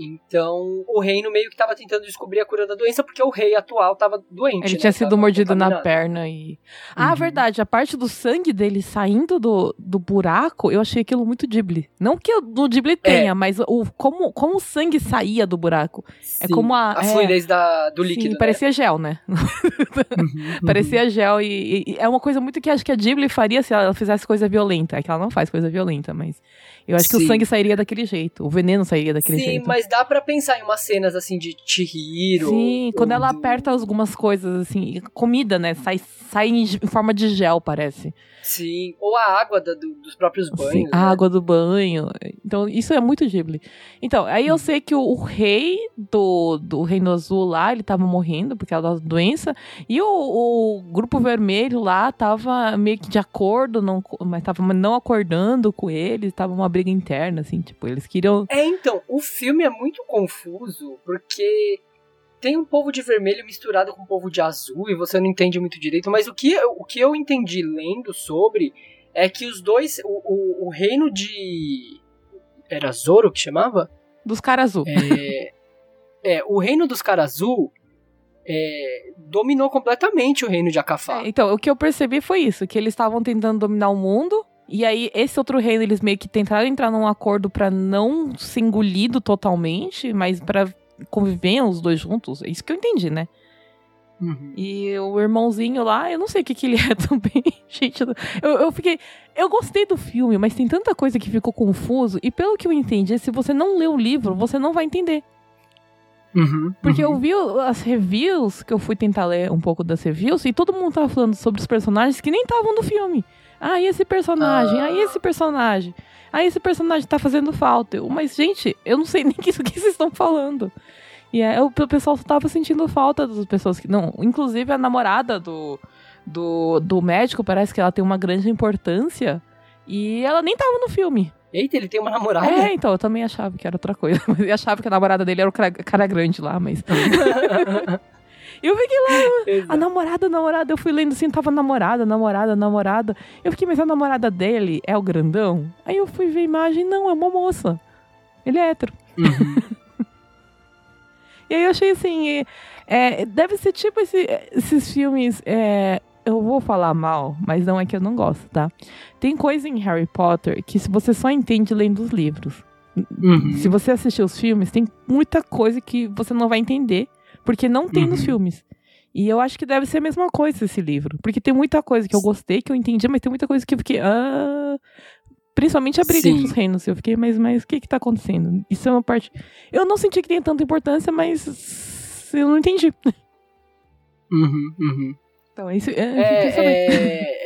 Então o reino meio que tava tentando descobrir a cura da doença porque o rei atual tava doente. ele né? tinha sido Tava mordido na perna e. Ah, Uhum. verdade, a parte do sangue dele saindo do, do buraco, eu achei aquilo muito Ghibli. Não que o do Ghibli tenha, mas o, como, como o sangue saía do buraco. É Sim, como a- a é. fluidez da, do Sim, líquido. né? parecia gel, né? Uhum, Parecia gel e, e é uma coisa muito que acho que a Ghibli faria se ela fizesse coisa violenta. É que ela não faz coisa violenta, mas eu acho que o Sim. sangue sairia daquele jeito, o veneno sairia daquele Sim, jeito. mas dá pra pensar em umas cenas assim de Chihiro. Sim, quando ou ela do- aperta algumas coisas assim, comida, né? Sai, sai em forma de gel, parece. Sim, ou a água da- do- dos próprios banhos. Sim, né? a água do banho. Então, isso é muito Ghibli. Então, aí Hum. eu sei que o, o rei do, do Reino Azul lá, ele tava morrendo por causa da doença. E o, o grupo vermelho lá tava meio que de acordo, não, mas tava não acordando com eles. Tava uma briga interna, assim, tipo, eles queriam. É, então, o filme é muito confuso porque tem um povo de vermelho misturado com um povo de azul e você não entende muito direito, mas o que, eu- o que eu entendi lendo sobre é que os dois, o, o, o reino de. Era Zoro que chamava? Dos caras azul. É, é, o reino dos caras azul é, dominou completamente o reino de Akafá. É, então, o que eu percebi foi isso, que eles estavam tentando dominar o mundo. E aí, esse outro reino, eles meio que tentaram entrar num acordo pra não ser engolido totalmente, mas pra conviver os dois juntos. É isso que eu entendi, né? Uhum. E o irmãozinho lá, eu não sei o que, que ele é também. Gente, eu, eu fiquei. Eu gostei do filme, mas tem tanta coisa que ficou confuso. E pelo que eu entendi, se você não lê o livro, você não vai entender. Uhum, Porque uhum. eu vi as reviews, que eu fui tentar ler um pouco das reviews, e todo mundo tava falando sobre os personagens que nem estavam no filme. Ah, e esse personagem? Ah, e esse personagem? Ah, esse personagem tá fazendo falta. Eu, mas, gente, eu não sei nem que isso que vocês estão falando. E é, o, o pessoal só tava sentindo falta das pessoas que. Não, inclusive a namorada do, do, do médico parece que ela tem uma grande importância. E ela nem tava no filme. Eita, ele tem uma namorada? É, então, eu também achava que era outra coisa. Mas eu achava que a namorada dele era o cara, cara grande lá, mas. eu fiquei lá, a namorada, a namorada, eu fui lendo assim, tava namorada, namorada, namorada. Eu fiquei, mas a namorada dele é o grandão? Aí eu fui ver a imagem, não, é uma moça. Ele é hétero. Uhum. E aí eu achei assim, é, deve ser tipo esse- esses filmes. é, eu vou falar mal, mas não é que eu não gosto, tá? Tem coisa em Harry Potter que se você só entende lendo os livros. Uhum. Se você assistir os filmes, tem muita coisa que você não vai entender, porque não tem nos Uhum. filmes. E eu acho que deve ser a mesma coisa esse livro. Porque tem muita coisa que eu gostei, que eu entendi, mas tem muita coisa que eu fiquei. Ah... Principalmente a briga Sim. entre os reinos. Eu fiquei, mas, mas o que que tá acontecendo? Isso é uma parte. Eu não senti que tenha tanta importância, mas eu não entendi. Uhum, uhum. Então, é isso. É, É, é,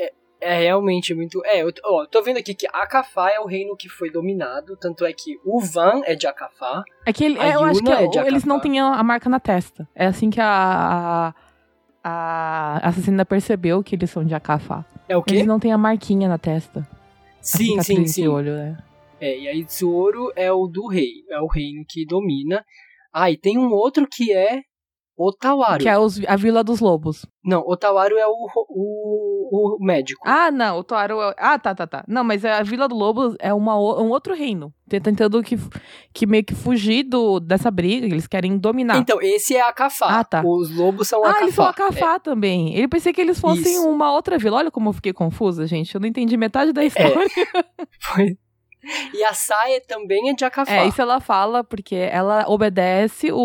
é, é realmente muito. É, eu, ó, tô vendo aqui que Akafá é o reino que foi dominado, tanto é que o Van é de Akafá. É que ele- é, eu acho que Yuna é- é eles não têm a, marca na testa. É assim que a, a, a assassina percebeu que eles são de Akafá. É o quê? Eles não têm a marquinha na testa. Sim, sim, sim. olho, né? É, e aí Tsuru é o do rei, é o reino que domina. Ah, e tem um outro que é Otawaru. Que é os- a Vila dos Lobos. Não, Otawaru é o, o, o médico. Ah, não, o Toaro. é- Ah, tá, tá, tá. Não, mas a Vila do Lobos é uma, um outro reino. Tentando que, que meio que fugir do, dessa briga, eles querem dominar. Então, esse é Akafá. Ah, tá. Os lobos são ah, Akafá. eles são Acafá também. Ele pensei que eles fossem Isso. uma outra vila. Olha como eu fiquei confusa, gente. Eu não entendi metade da história. Foi. E a Saia também é de Akafá. É, isso ela fala porque ela obedece o,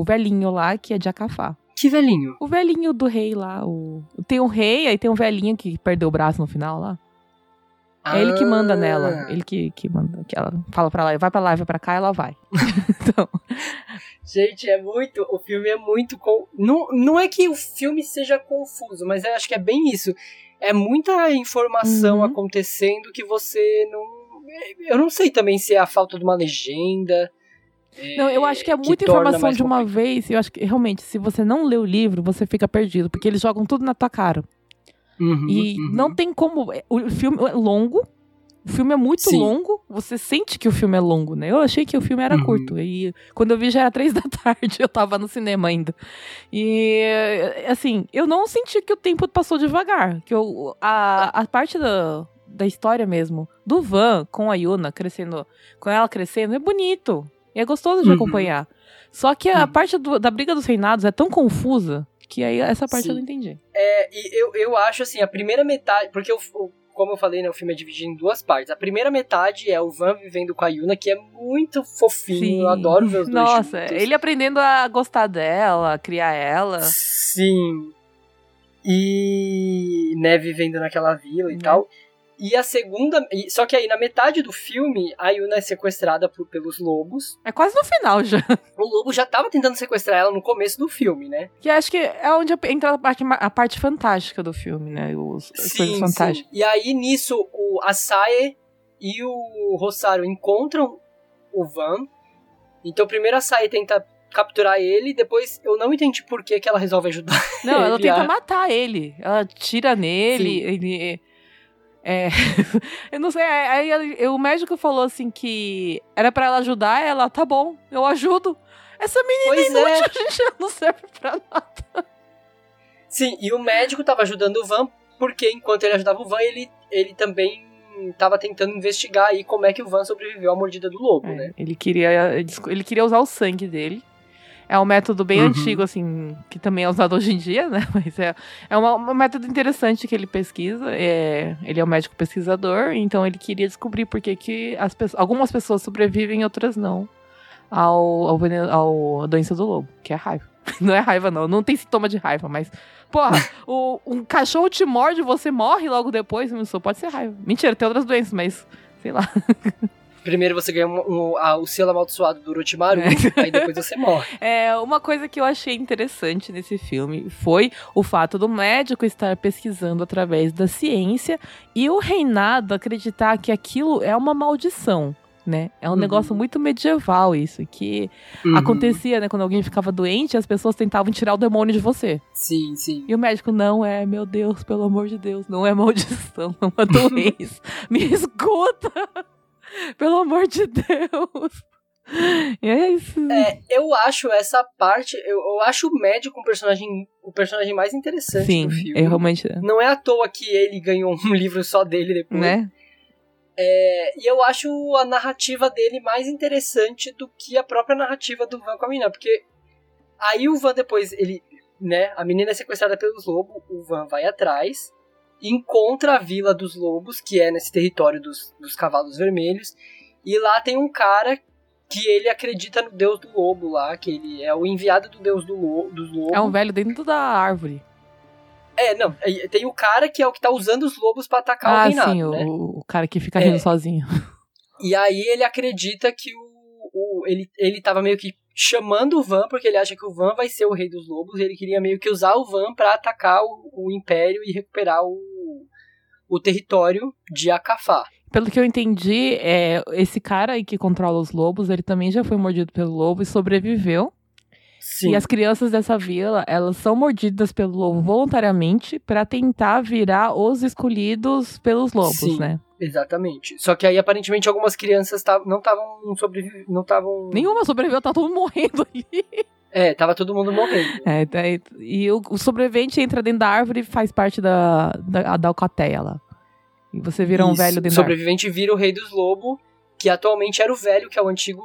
o velhinho lá que é de Acafá. Que velhinho. O velhinho do rei lá. O... Tem um rei, aí tem um velhinho que perdeu o braço no final lá. É ele que manda Ah. nela. Ele que, que manda. Que ela fala pra ela, vai pra lá, vai pra cá, ela vai. então, Gente, é muito. O filme é muito. Com... Não, não é que o filme seja confuso, mas eu acho que é bem isso. É muita informação Uhum. acontecendo que você não. Eu não sei também se é a falta de uma legenda. não, eu acho que é muita torna informação de uma complicado. vez. Eu acho que realmente, se você não lê o livro, você fica perdido, porque eles jogam tudo na tua cara. Uhum, E uhum. não tem como. O filme é longo. O filme é muito Sim. longo. Você sente que o filme é longo, né? Eu achei que o filme era Uhum. curto. E quando eu vi já era três da tarde. Eu tava no cinema ainda. E assim, eu não senti que o tempo passou devagar. Que eu, a, a parte da, da história mesmo, do Van com a Yuna crescendo, com ela crescendo, é bonito. E é gostoso de Uhum. acompanhar. Só que a Uhum. parte do- da briga dos reinados é tão confusa que aí essa parte eu Sim. não entendi. É, e eu, eu acho assim, a primeira metade. Porque, o- como eu falei, né, o filme é dividido em duas partes. A primeira metade é o Van vivendo com a Yuna, que é muito fofinho. Eu adoro ver os dois Nossa, juntos. ele aprendendo a gostar dela, a criar ela. Sim. E né, vivendo naquela vila e Né. tal. E a segunda. e- Só que aí, na metade do filme, a Yuna é sequestrada por- pelos lobos. É quase no final já. O lobo já tava tentando sequestrar ela no começo do filme, né? Que acho que é onde entra a parte, a parte fantástica do filme, né? Os, as coisas fantásticas. E aí, nisso, o Asae e o Rosário encontram o Van. Então, primeiro a Asae tenta capturar ele, depois eu não entendi por que, que ela resolve ajudar. Não, ela tenta a- matar ele. Ela tira nele, Sim. ele. É. eu não sei, aí aí o médico falou assim que era pra ela ajudar, ela, tá bom, eu ajudo. Essa menina Pois inútil, é. a gente não serve pra nada. Sim, e o médico tava ajudando o Van, porque enquanto ele ajudava o Van, ele, ele também tava tentando investigar aí como é que o Van sobreviveu à mordida do lobo, É, né? ele, queria, ele queria usar o sangue dele. É um método bem Uhum. antigo, assim, que também é usado hoje em dia, né? Mas é, é uma- um método interessante que ele pesquisa. É, ele é um médico pesquisador, então ele queria descobrir por que, que as pessoas, algumas pessoas sobrevivem e outras não ao, ao, veneno, ao à doença do lobo, que é raiva. Não é raiva, não. Não tem sintoma de raiva, mas. Porra, o, um cachorro te morde, você morre logo depois, só pode ser raiva. Mentira, tem outras doenças, mas. Sei lá. Primeiro você ganha um, um- a- o selo amaldiçoado do Orochimaru, aí depois você morre. É, uma coisa que eu achei interessante nesse filme foi o fato do médico estar pesquisando através da ciência e o reinado acreditar que aquilo é uma maldição. Né? É um Uhum. negócio muito medieval isso, que Uhum. acontecia, né? Quando alguém ficava doente, as pessoas tentavam tirar o demônio de você. Sim, sim. E o médico, não é, meu Deus, pelo amor de Deus, não é maldição, é uma doença. Me escuta! Pelo amor de Deus! E é isso. É, eu acho essa parte, eu, eu acho o médico um personagem, o personagem mais interessante Sim, do filme. eu realmente. Não é à toa que ele ganhou um livro só dele depois. Né? É, e eu acho a narrativa dele mais interessante do que a própria narrativa do Van com a menina, porque aí o Van depois, ele, né, a menina é sequestrada pelos lobos, o Van vai atrás, encontra a Vila dos Lobos, que é nesse território dos, dos cavalos vermelhos, e lá tem um cara que ele acredita no deus do lobo lá, que ele é o enviado do deus do lo, dos lobos. É um velho dentro da árvore. É, não, é- tem o cara que é o que tá usando os lobos pra atacar o ah, reinado, sim, né? o, o cara que fica É. rindo sozinho. E aí ele acredita que o, o- ele, ele tava meio que chamando o Van, porque ele acha que o Van vai ser o rei dos lobos, ele queria meio que usar o Van pra atacar o, o Império e recuperar o, o território de Akafá. Pelo que eu entendi, é, esse cara aí que controla os lobos, ele também já foi mordido pelo lobo e sobreviveu. Sim. E as crianças dessa vila, elas são mordidas pelo lobo voluntariamente pra tentar virar os escolhidos pelos lobos, Sim. né? Exatamente. Só que aí aparentemente algumas crianças tavam- não estavam sobrevivendo, não estavam... Nenhuma sobreviveu, tá todo mundo morrendo ali. É, tava todo mundo morrendo. É, tá e o, o sobrevivente entra dentro da árvore e faz parte da, da, da alcateia lá. E você vira um Isso, velho dentro O sobrevivente vira o rei dos lobos, que atualmente era o velho, que é o antigo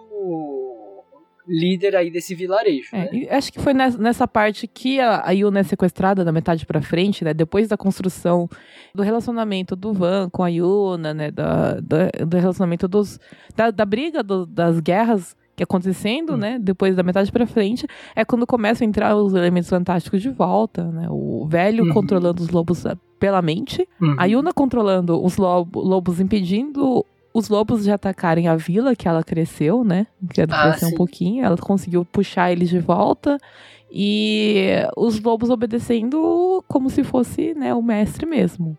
líder aí desse vilarejo, É, né? e acho que foi nes- nessa parte que a, a Yuna é sequestrada da metade pra frente, né? Depois da construção do relacionamento do Van com a Yuna, né? Da, da- do relacionamento dos. Da, da briga do- das guerras que acontecendo, Hum. né, depois da metade pra frente, é quando começam a entrar os elementos fantásticos de volta, né? O velho Uhum. controlando os lobos ah, pela mente, Uhum. a Yuna controlando os lobo- lobos, impedindo os lobos de atacarem a vila que ela cresceu, né? Que ela Ah, cresceu sim. um pouquinho, ela conseguiu puxar eles de volta. E os lobos obedecendo como se fosse, né, o mestre mesmo.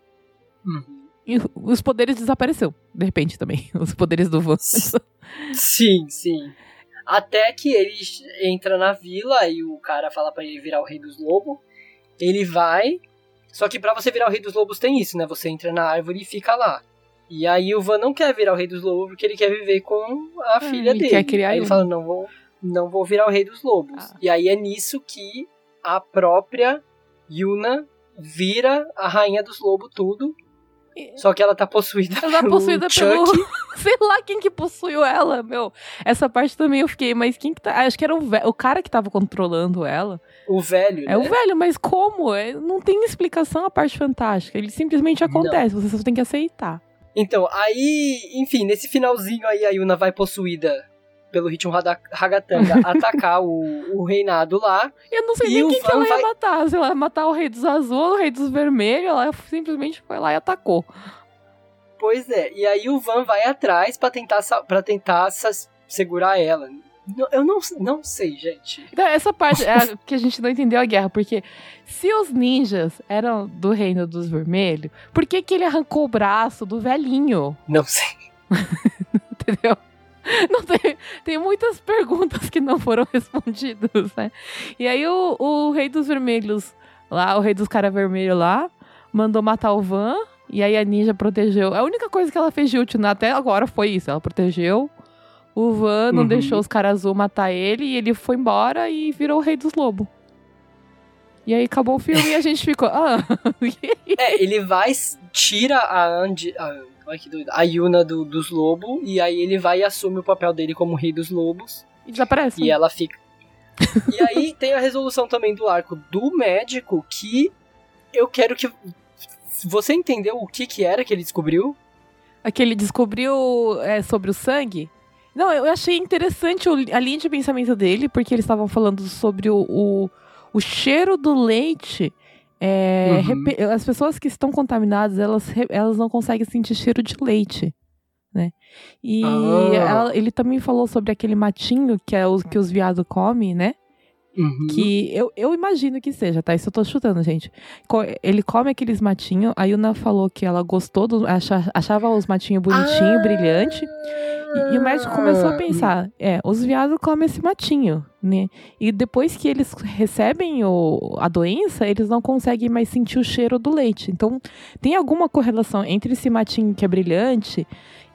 Uhum. E os poderes desapareceu, de repente também. Os poderes do Van. Sim, sim. Até que ele entra na vila e o cara fala pra ele virar o rei dos lobos. Ele vai. Só que pra você virar o rei dos lobos tem isso, né? Você entra na árvore e fica lá. E aí o Van não quer virar o rei dos lobos porque ele quer viver com a filha Ah, ele dele. quer criar aí ele ele. fala, não vou, não vou virar o rei dos lobos. Ah. E aí é nisso que a própria Yuna vira a rainha dos lobos tudo. Só que ela tá possuída Ela é pelo possuída Chuck. pelo. Sei lá quem que possuiu ela, meu. Essa parte também eu fiquei, mas quem que tá. Acho que era o, ve- o cara que tava controlando ela. O velho, É o né? velho, mas como? É, Não tem explicação a parte fantástica. Ele simplesmente acontece, você só tem que aceitar. Então, aí, enfim, nesse finalzinho aí a Yuna vai possuída pelo ritmo Ragatanga atacar o, o reinado lá. Eu não sei nem quem que ela ia vai- matar. Se ela ia matar o rei dos azuis, o rei dos vermelhos, ela simplesmente foi lá e atacou. Pois é, e aí o Van vai atrás pra tentar, pra tentar segurar ela. Eu não, não sei, gente. Então, essa parte é a que a gente não entendeu a guerra, porque se os ninjas eram do reino dos vermelhos, por que, que ele arrancou o braço do velhinho? Não sei. Entendeu? Não tem, tem muitas perguntas que não foram respondidas, né? E aí o, o rei dos vermelhos lá, o rei dos cara vermelho lá, mandou matar o Van. E aí a ninja protegeu. A única coisa que ela fez de útil até agora foi isso. Ela protegeu o Van, não Uhum. deixou os caras azul matar ele. E ele foi embora e virou o rei dos lobos. E aí acabou o filme e a gente ficou. Ah, É, ele vai, tira a Andy. A, olha que doido. A Yuna do- dos lobos. E aí ele vai e assume o papel dele como rei dos lobos. e desaparece. E ela fica. e aí tem a resolução também do arco do médico que eu quero que. Você entendeu o que que era que ele descobriu? Aquele descobriu é, sobre o sangue. Não, eu achei interessante a linha de pensamento dele, porque eles estavam falando sobre o, o, o cheiro do leite. É, Uhum. as pessoas que estão contaminadas, elas, elas não conseguem sentir cheiro de leite. Né? E Ah. ela- ele também falou sobre aquele matinho que é o que os viados comem, né? Uhum. Que eu, eu imagino que seja, tá? Isso eu tô chutando, gente. Ele come aqueles matinhos. A Yuna falou que ela gostou, do, acha- achava os matinhos bonitinho, Ah. brilhante. E, o médico começou a pensar: é, os viados comem esse matinho, né? E depois que eles recebem o, a doença, eles não conseguem mais sentir o cheiro do leite. Então, tem alguma correlação entre esse matinho que é brilhante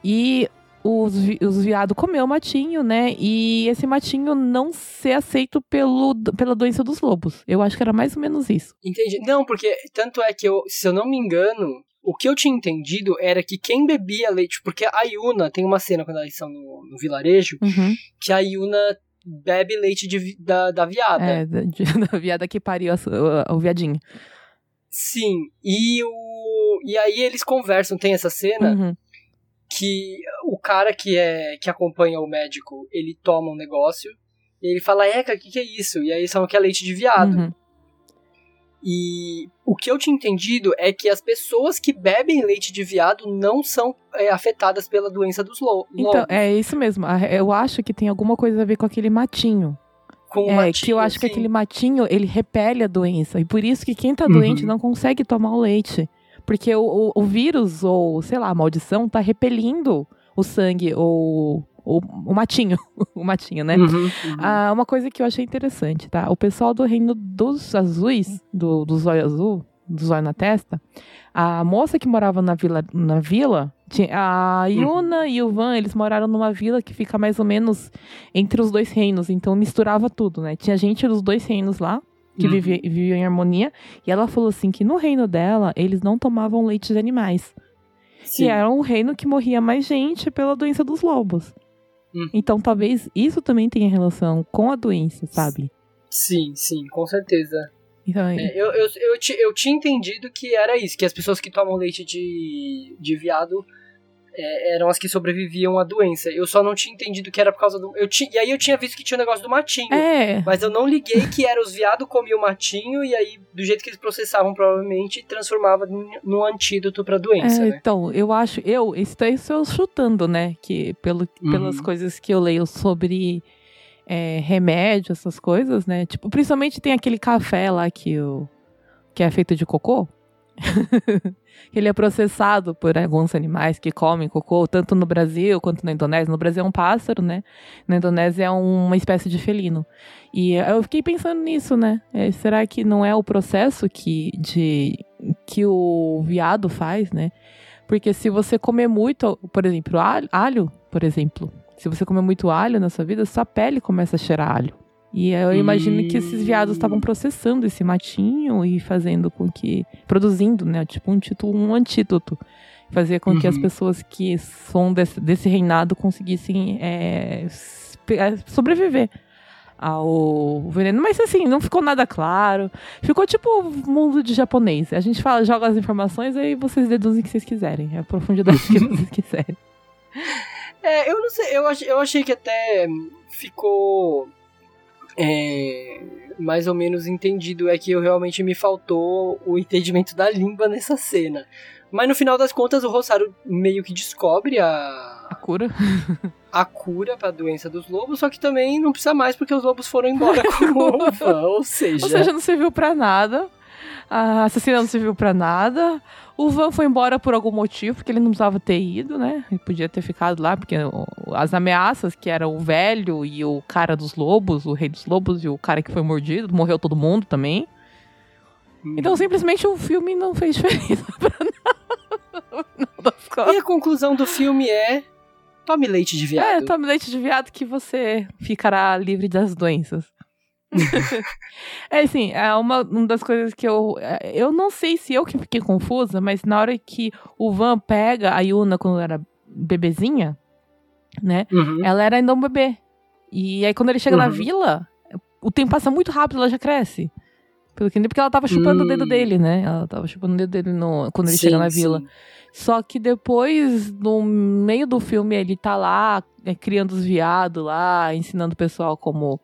e os, os viados comer o matinho, né? E esse matinho não ser aceito pelo, pela doença dos lobos. Eu acho que era mais ou menos isso. Entendi. Não, porque tanto é que eu, se eu não me engano, o que eu tinha entendido era que quem bebia leite, porque a Yuna tem uma cena quando eles estão no, no vilarejo, Uhum. que a Yuna bebe leite de da, da viada. É, da, da viada que pariu a- o, o viadinho. Sim. E o e aí eles conversam, tem essa cena Uhum. que o cara que é que acompanha o médico, ele toma um negócio e ele fala: "Eca, o que que é isso?" E aí eles falam que é leite de viado. Uhum. E o que eu tinha entendido é que as pessoas que bebem leite de viado não são é, afetadas pela doença dos lo Então, lobos. é isso mesmo. Eu acho que tem alguma coisa a ver com aquele matinho. com É, matinho, que eu acho que assim. aquele matinho, ele repele a doença. E por isso que quem tá Uhum. doente não consegue tomar o leite. Porque o, o, o vírus, ou sei lá, a maldição, tá repelindo o sangue, ou o, o matinho. o matinho, né? Uhum, uhum. Ah, uma coisa que eu achei interessante, tá? O pessoal do reino dos azuis, do, do zóio azul, do zóio na testa, a moça que morava na vila, na vila tinha, a Yuna e o Van, eles moraram numa vila que fica mais ou menos entre os dois reinos, então misturava tudo, né? Tinha gente dos dois reinos lá, que Uhum. vivia, viviam em harmonia, e ela falou assim que no reino dela, eles não tomavam leite de animais. Sim. E era um reino que morria mais gente pela doença dos lobos. Uhum. Então talvez isso também tenha relação com a doença, sabe? sim, sim, com certeza. Então, É, eu, eu, eu, eu tinha entendido que era isso, que as pessoas que tomam leite de, de viado é, eram as que sobreviviam à doença. Eu só não tinha entendido que era por causa do. Eu ti, e aí eu tinha visto que tinha o negócio do matinho. É. Mas eu não liguei que era os viados comiam o matinho e aí, do jeito que eles processavam, provavelmente, transformava num, num antídoto pra doença, É, né? Então, eu acho, eu, isso daí sou eu chutando, né? Que pelo, Uhum. pelas coisas que eu leio sobre é, remédio, essas coisas, né? Tipo, principalmente tem aquele café lá que, o, que é feito de cocô. Ele é processado por alguns animais que comem cocô, tanto no Brasil quanto na Indonésia. No Brasil é um pássaro, né? Na Indonésia é uma espécie de felino. E eu fiquei pensando nisso, né? É, será que não é o processo que, de, que o viado faz, né? Porque se você comer muito, por exemplo, alho, alho, por exemplo, se você comer muito alho na sua vida, sua pele começa a cheirar alho. E eu imagino que esses viados estavam processando esse matinho e fazendo com que. produzindo, né? Tipo um título, um antídoto. Fazer com que as Uhum. pessoas que são desse, desse reinado conseguissem é, é, sobreviver ao veneno. Mas assim, não ficou nada claro. Ficou tipo mundo de japonês. A gente fala, joga as informações, aí vocês deduzem o que vocês quiserem. A profundidade que vocês quiserem. É, eu não sei, eu, eu achei que até ficou é, mais ou menos entendido. É que eu realmente me faltou o entendimento da língua nessa cena. Mas no final das contas, o Rosário meio que descobre A a, cura. a cura pra doença dos lobos, só que também não precisa mais porque os lobos foram embora com o ou seja... Ou seja, não serviu pra nada. A assassina não serviu pra nada. O Van foi embora por algum motivo, porque ele não precisava ter ido, né? Ele podia ter ficado lá, porque as ameaças, que era o velho e o cara dos lobos, o rei dos lobos e o cara que foi mordido, morreu todo mundo também. Então, simplesmente, o filme não fez diferença pra nada. E a conclusão do filme é... Tome leite de viado. É, tome leite de viado que você ficará livre das doenças. É assim, é uma, uma das coisas que eu. é, Eu não sei se eu que fiquei confusa, mas na hora que o Van pega a Yuna quando era bebezinha, né? Uhum. Ela era ainda um bebê. E aí quando ele chega na Uhum. vila, o tempo passa muito rápido, ela já cresce. Pelo que porque ela tava chupando o dedo Hum. dele, né? Ela tava chupando o dedo dele no, quando ele Sim, chega na vila. sim. Só que depois, no meio do filme, ele tá lá, é, criando os viados lá, ensinando o pessoal como,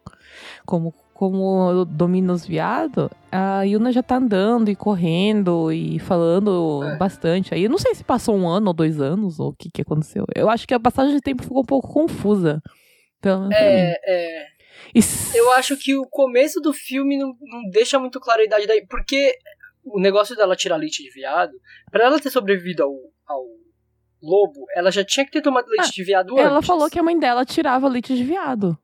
como, como domina os viados. A Yuna já tá andando e correndo e falando É. bastante. Aí eu não sei se passou um ano ou dois anos, ou o que que aconteceu. Eu acho que a passagem de tempo ficou um pouco confusa. Mim. É, é... S- Eu acho que o começo do filme não, não deixa muito claro a idade daí. Porque o negócio dela tirar leite de viado, pra ela ter sobrevivido ao, ao lobo, ela já tinha que ter tomado leite Ah, de viado ela antes. falou que a mãe dela tirava leite de viado.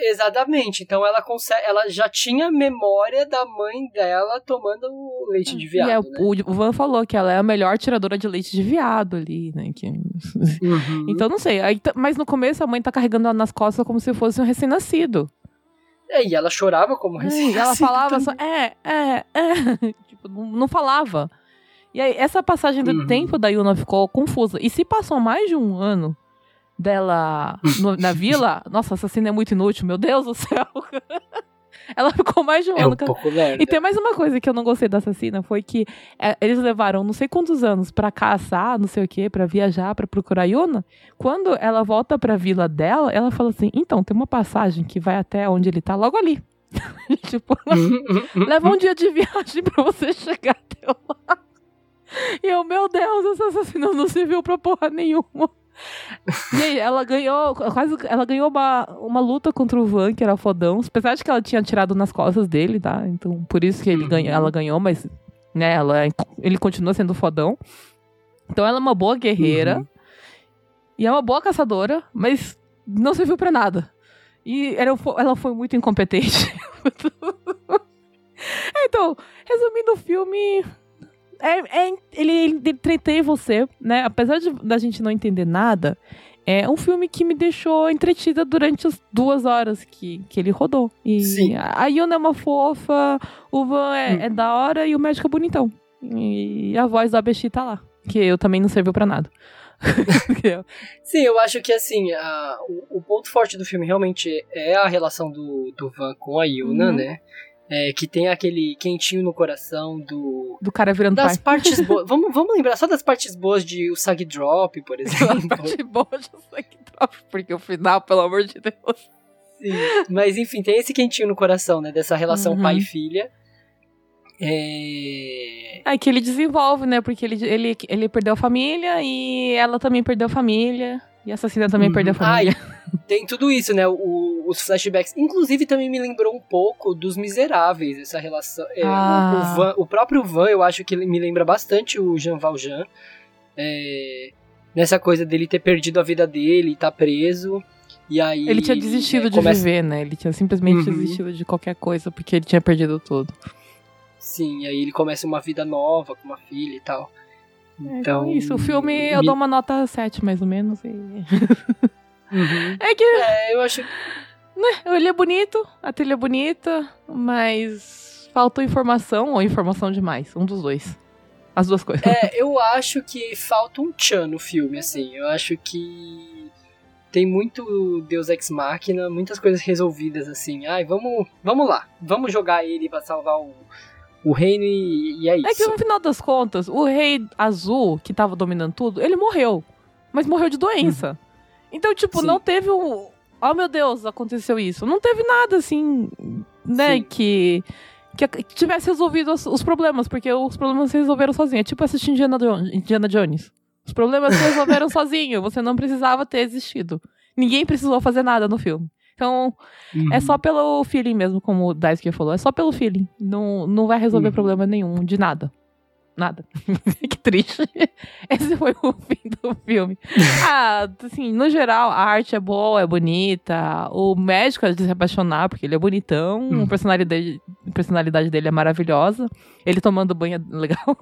Exatamente. Então ela consegue. Ela já tinha memória da mãe dela tomando o leite de viado. e é, né? o, o Van falou que ela é a melhor tiradora de leite de viado ali, né? Que... Uhum. Então não sei. Aí mas no começo a mãe tá carregando ela nas costas como se fosse um recém-nascido. É, e ela chorava como É, e ela falava só, é, é, é. tipo, não, não falava. E aí, essa passagem do Uhum. tempo da Yuna ficou confusa. E se passou mais de um ano dela no- na vila, nossa, essa cena é muito inútil, meu Deus do céu. ela ficou mais de um É ano. um pouco lerda. E tem mais uma coisa que eu não gostei da assassina, foi que é, eles levaram não sei quantos anos pra caçar, não sei o que, pra viajar, pra procurar Yuna. Quando ela volta pra vila dela, ela fala assim: então, tem uma passagem que vai até onde ele tá, logo ali. tipo, leva um dia de viagem pra você chegar até lá. E eu, meu Deus, essa assassina não serviu pra porra nenhuma. E aí, ela ganhou, quase, ela ganhou uma, uma luta contra o Van, que era fodão, apesar de que ela tinha tirado nas costas dele, tá? Então, por isso que ele Uhum. ganha, ela ganhou, mas, né, ela, ele continua sendo fodão. Então, ela é uma boa guerreira, Uhum. e é uma boa caçadora, mas não serviu pra nada. E fo- ela foi muito incompetente. então, resumindo o filme, é, é- ele, ele entretém você, né? Apesar de, da gente não entender nada, é um filme que me deixou entretida durante as duas horas que, que ele rodou. E Sim. a Yuna é uma fofa, o Van é, Hum. é da hora e o médico é bonitão. E a voz do Abeshi tá lá. Que eu também não serviu pra nada. Sim, eu acho que assim, a- o, o ponto forte do filme realmente é a relação do, do Van com a Yuna, Uhum. né? É, que tem aquele quentinho no coração do Do cara virando das pai. partes boas. vamos, vamos lembrar só das partes boas de Usagi Drop, por exemplo. parte boa já sei que drop, porque o final, pelo amor de Deus. Sim. Mas enfim, tem esse quentinho no coração, né? Dessa relação Uhum. pai e filha. É... É que ele desenvolve, né? Porque ele, ele, ele perdeu a família e ela também perdeu a família. E a assassina também Uhum. perdeu a família. Tem tudo isso, né? O- os flashbacks. Inclusive, também me lembrou um pouco dos Miseráveis, essa relação. É, o- Ah. o, Van- o próprio Van, eu acho que ele me lembra bastante o Jean Valjean. É, nessa coisa dele ter perdido a vida dele, tá preso. E aí. Ele tinha desistido é, de começa- viver, né? Ele tinha simplesmente Uhum. desistido de qualquer coisa porque ele tinha perdido tudo. Sim, e aí ele começa uma vida nova com uma filha e tal. Então. Então, isso. O filme eu me- dou uma nota 7, mais ou menos. E... Uhum. É que É, eu acho. ele é bonito, a trilha é bonita, mas faltou informação ou informação demais. Um dos dois. As duas coisas. É, eu acho que falta um tchan no filme, assim. Eu acho que tem muito Deus Ex Machina, muitas coisas resolvidas, assim. Ai, vamos, vamos lá. Vamos jogar ele pra salvar o, o reino e, e é isso. É que no final das contas, o rei azul, que tava dominando tudo, ele morreu. Mas morreu de doença. Então, tipo, Uhum. Sim. não teve um. Oh meu Deus, aconteceu isso. Não teve nada assim, né, Sim. que. Que tivesse resolvido os, os problemas, porque os problemas se resolveram sozinhos. É tipo assistir Indiana, Indiana Jones. Os problemas se resolveram sozinho. Você não precisava ter existido. Ninguém precisou fazer nada no filme. Então, Uhum. é só pelo feeling mesmo, como o Daisuke falou. É só pelo feeling. Não, não vai resolver Uhum. problema nenhum, de nada. Nada. que triste. Esse foi o fim do filme. ah, assim, no geral, a arte é boa, é bonita. O médico é de se apaixonar, porque ele é bonitão. Uhum. A personalidade, a personalidade dele é maravilhosa. Ele tomando banho é legal.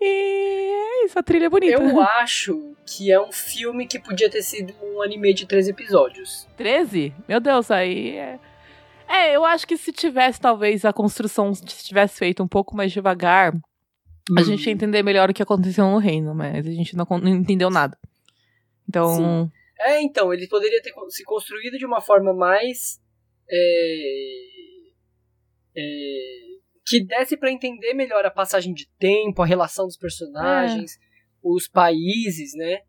e é isso, a trilha é bonita. Eu acho que é um filme que podia ter sido um anime de três episódios. 13? Meu Deus, aí é. É, eu acho que se tivesse, talvez, a construção se tivesse feito um pouco mais devagar, a Uhum. gente ia entender melhor o que aconteceu no reino, mas a gente não, não entendeu nada. Então, Sim. É, então, ele poderia ter se construído de uma forma mais. é, é, que desse pra entender melhor a passagem de tempo, a relação dos personagens, os países, né?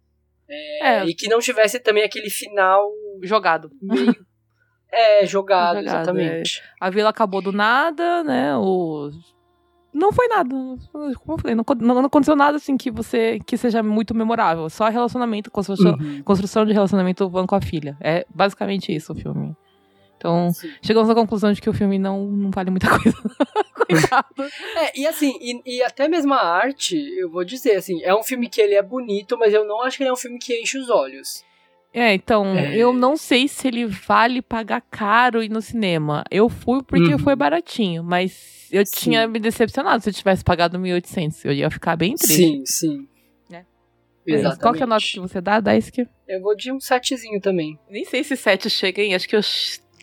é, E que não tivesse também aquele final jogado. meio. É, jogado, Jogado, exatamente. A vila acabou do nada, né? O... Não foi nada. Como eu falei, não, não aconteceu nada assim que você que seja muito memorável. Só relacionamento, construção, Uhum. construção de relacionamento van com a filha. É basicamente isso o filme. Então, Sim. chegamos à conclusão de que o filme não, não vale muita coisa. Coitado. É, e assim, e, e até mesmo a arte, eu vou dizer, assim, é um filme que ele é bonito, mas eu não acho que ele é um filme que enche os olhos. É, então, É. eu não sei se ele vale pagar caro ir no cinema. Eu fui porque Uhum. foi baratinho, mas eu Sim. tinha me decepcionado se eu tivesse pagado 1.800. Eu ia ficar bem triste. Sim, sim. É. Exatamente. Qual que é a nota que você dá, Daisuke? Eu vou de um setzinho também. Nem sei se 7 chega, hein? Acho que eu,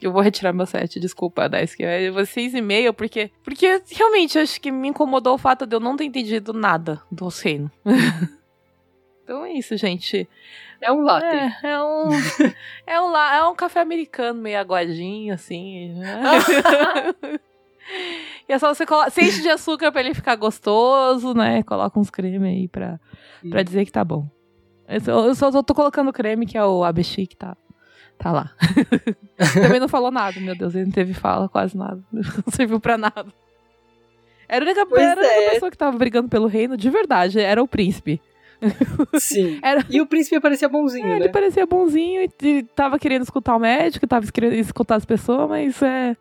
eu vou retirar meu 7. Desculpa, Daisuke. Eu vou 6,5 porque... Porque, realmente, acho que me incomodou o fato de eu não ter entendido nada do reino. então é isso, gente. É um latte. É, é um. é um, lá, é um café americano meio aguadinho, assim. né? e é só você colocar. Você enche de açúcar pra ele ficar gostoso, né? Coloca uns creme aí pra, pra dizer que tá bom. Eu só, eu só tô colocando creme, que é o ABC que tá, tá lá. Também não falou nada, meu Deus. Ele não teve fala, quase nada. Não serviu pra nada. Era a única, era é. pessoa que tava brigando pelo reino, de verdade. Era o príncipe. Sim. Era, E o príncipe parecia bonzinho, é, né? ele parecia bonzinho e, tava querendo escutar o médico, tava querendo escutar as pessoas, mas é.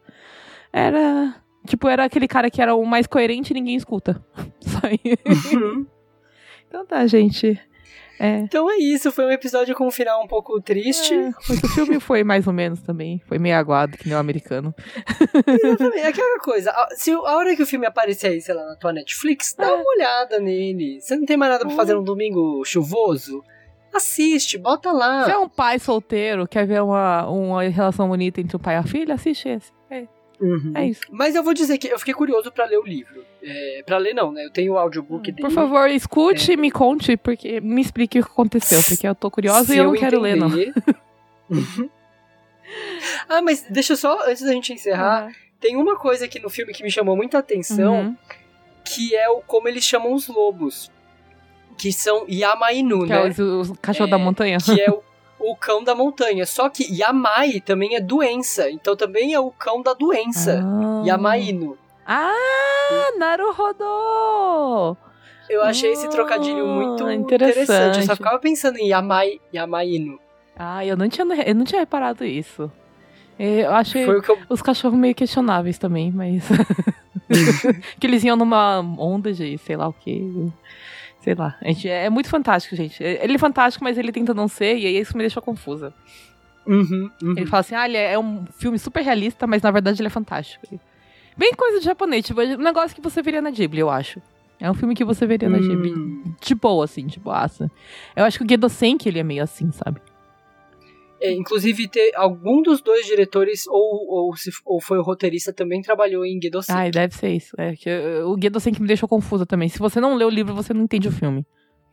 Era. Tipo, era aquele cara que era o mais coerente e ninguém escuta. Só isso. Uhum. Então tá, gente. É. Então é isso, foi um episódio com um final um pouco triste. é, mas o filme foi mais ou menos também. Foi meio aguado, que nem o americano. Exatamente, é aquela coisa. a- Se a hora que o filme aparecer aí, sei lá, na tua Netflix, dá uma olhada nele. Você não tem mais nada pra fazer num domingo chuvoso? Assiste, bota lá. Se é um pai solteiro, quer ver uma, uma relação bonita entre o pai e a filha, assiste esse. É, Uhum. é isso. Mas eu vou dizer que eu fiquei curioso pra ler o livro. É, pra ler não, né? Eu tenho o audiobook dele. Por favor, escute e me conte, porque me explique o que aconteceu, porque eu tô curiosa Se e eu não quero ler, não. entender- ah, mas deixa eu só, antes da gente encerrar, tem uma coisa aqui no filme que me chamou muita atenção, Uhum. que é o como eles chamam os lobos. Que são Yamainu, Que é né? o, o cachorro É, da montanha. Que é o, o cão da montanha. Só que Yamai também é doença. Então também é o cão da doença. Ah. Yamainu. Ah, Naruhodo! Eu achei esse Ah, trocadilho muito interessante. interessante. Eu só ficava pensando em Yamai, Yamainu. Ah, eu não tinha, eu não tinha reparado isso. Eu achei eu. os cachorros meio questionáveis também, mas. que eles iam numa onda de sei lá o que. Sei lá. A gente, é muito fantástico, gente. Ele é fantástico, mas ele tenta não ser, e aí isso me deixou confusa. Uhum, uhum. Ele fala assim: ah, ele é um filme super realista, mas na verdade ele é fantástico. Bem coisa de japonês, tipo, um negócio que você veria na Ghibli, eu acho. É um filme que você veria na. Hum. Boa, assim, de boaça. Eu acho que o Gedosenki, ele é meio assim, sabe? É, inclusive, ter, algum dos dois diretores, ou, ou, se, ou foi o roteirista, também trabalhou em Gedosen. Ai, deve ser isso. É que o Gedosenki me deixou confusa também. Se você não lê o livro, você não entende o filme.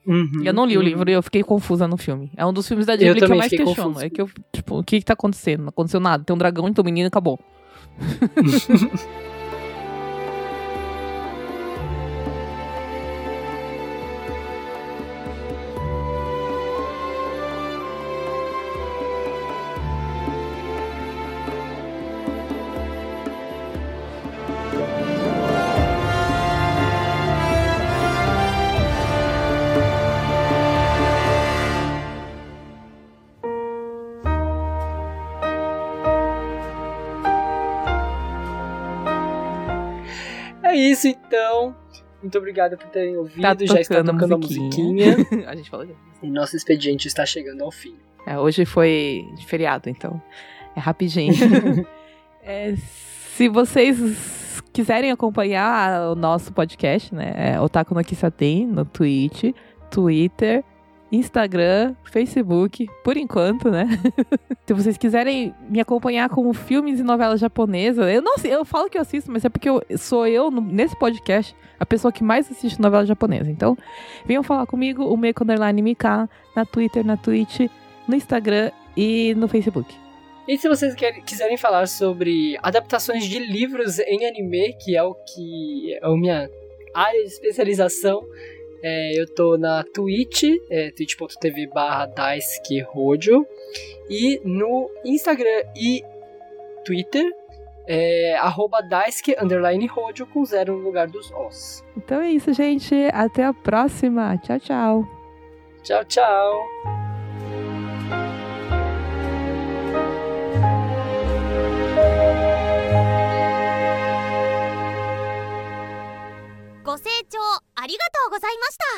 Uhum, Eu não li o uhum. livro e eu fiquei confusa no filme. É um dos filmes da Ghibli que eu mais questiono. É que eu, tipo, o que que tá acontecendo? Não aconteceu nada. Tem um dragão, então o menino acabou. 嗯哼哼哼 Muito obrigado por terem ouvido. Tá Já está tocando a tocando a musiquinha. musiquinha. a gente falou. e nosso expediente está chegando ao fim. É, hoje foi de feriado, então é rapidinho. É, se vocês quiserem acompanhar o nosso podcast, né? É Otaku no Kisaten, no Twitch, Twitter, Instagram, Facebook, por enquanto, né? se vocês quiserem me acompanhar com filmes e novelas japonesas, eu não sei, eu falo que eu assisto, mas é porque eu, sou eu, nesse podcast, a pessoa que mais assiste novela japonesa. Então, venham falar comigo, o Meiko Underline MK, na Twitter, na Twitch, no Instagram e no Facebook. E se vocês quiserem falar sobre adaptações de livros em anime, que é o que é a minha área de especialização, é, eu tô na Twitch, é, twitch.tv barra e no Instagram e Twitter, é, arroba daisuke underline hojo com zero no lugar dos os. Então é isso, gente. Até a próxima. Tchau, tchau. Tchau, tchau! ご清聴ありがとうございました。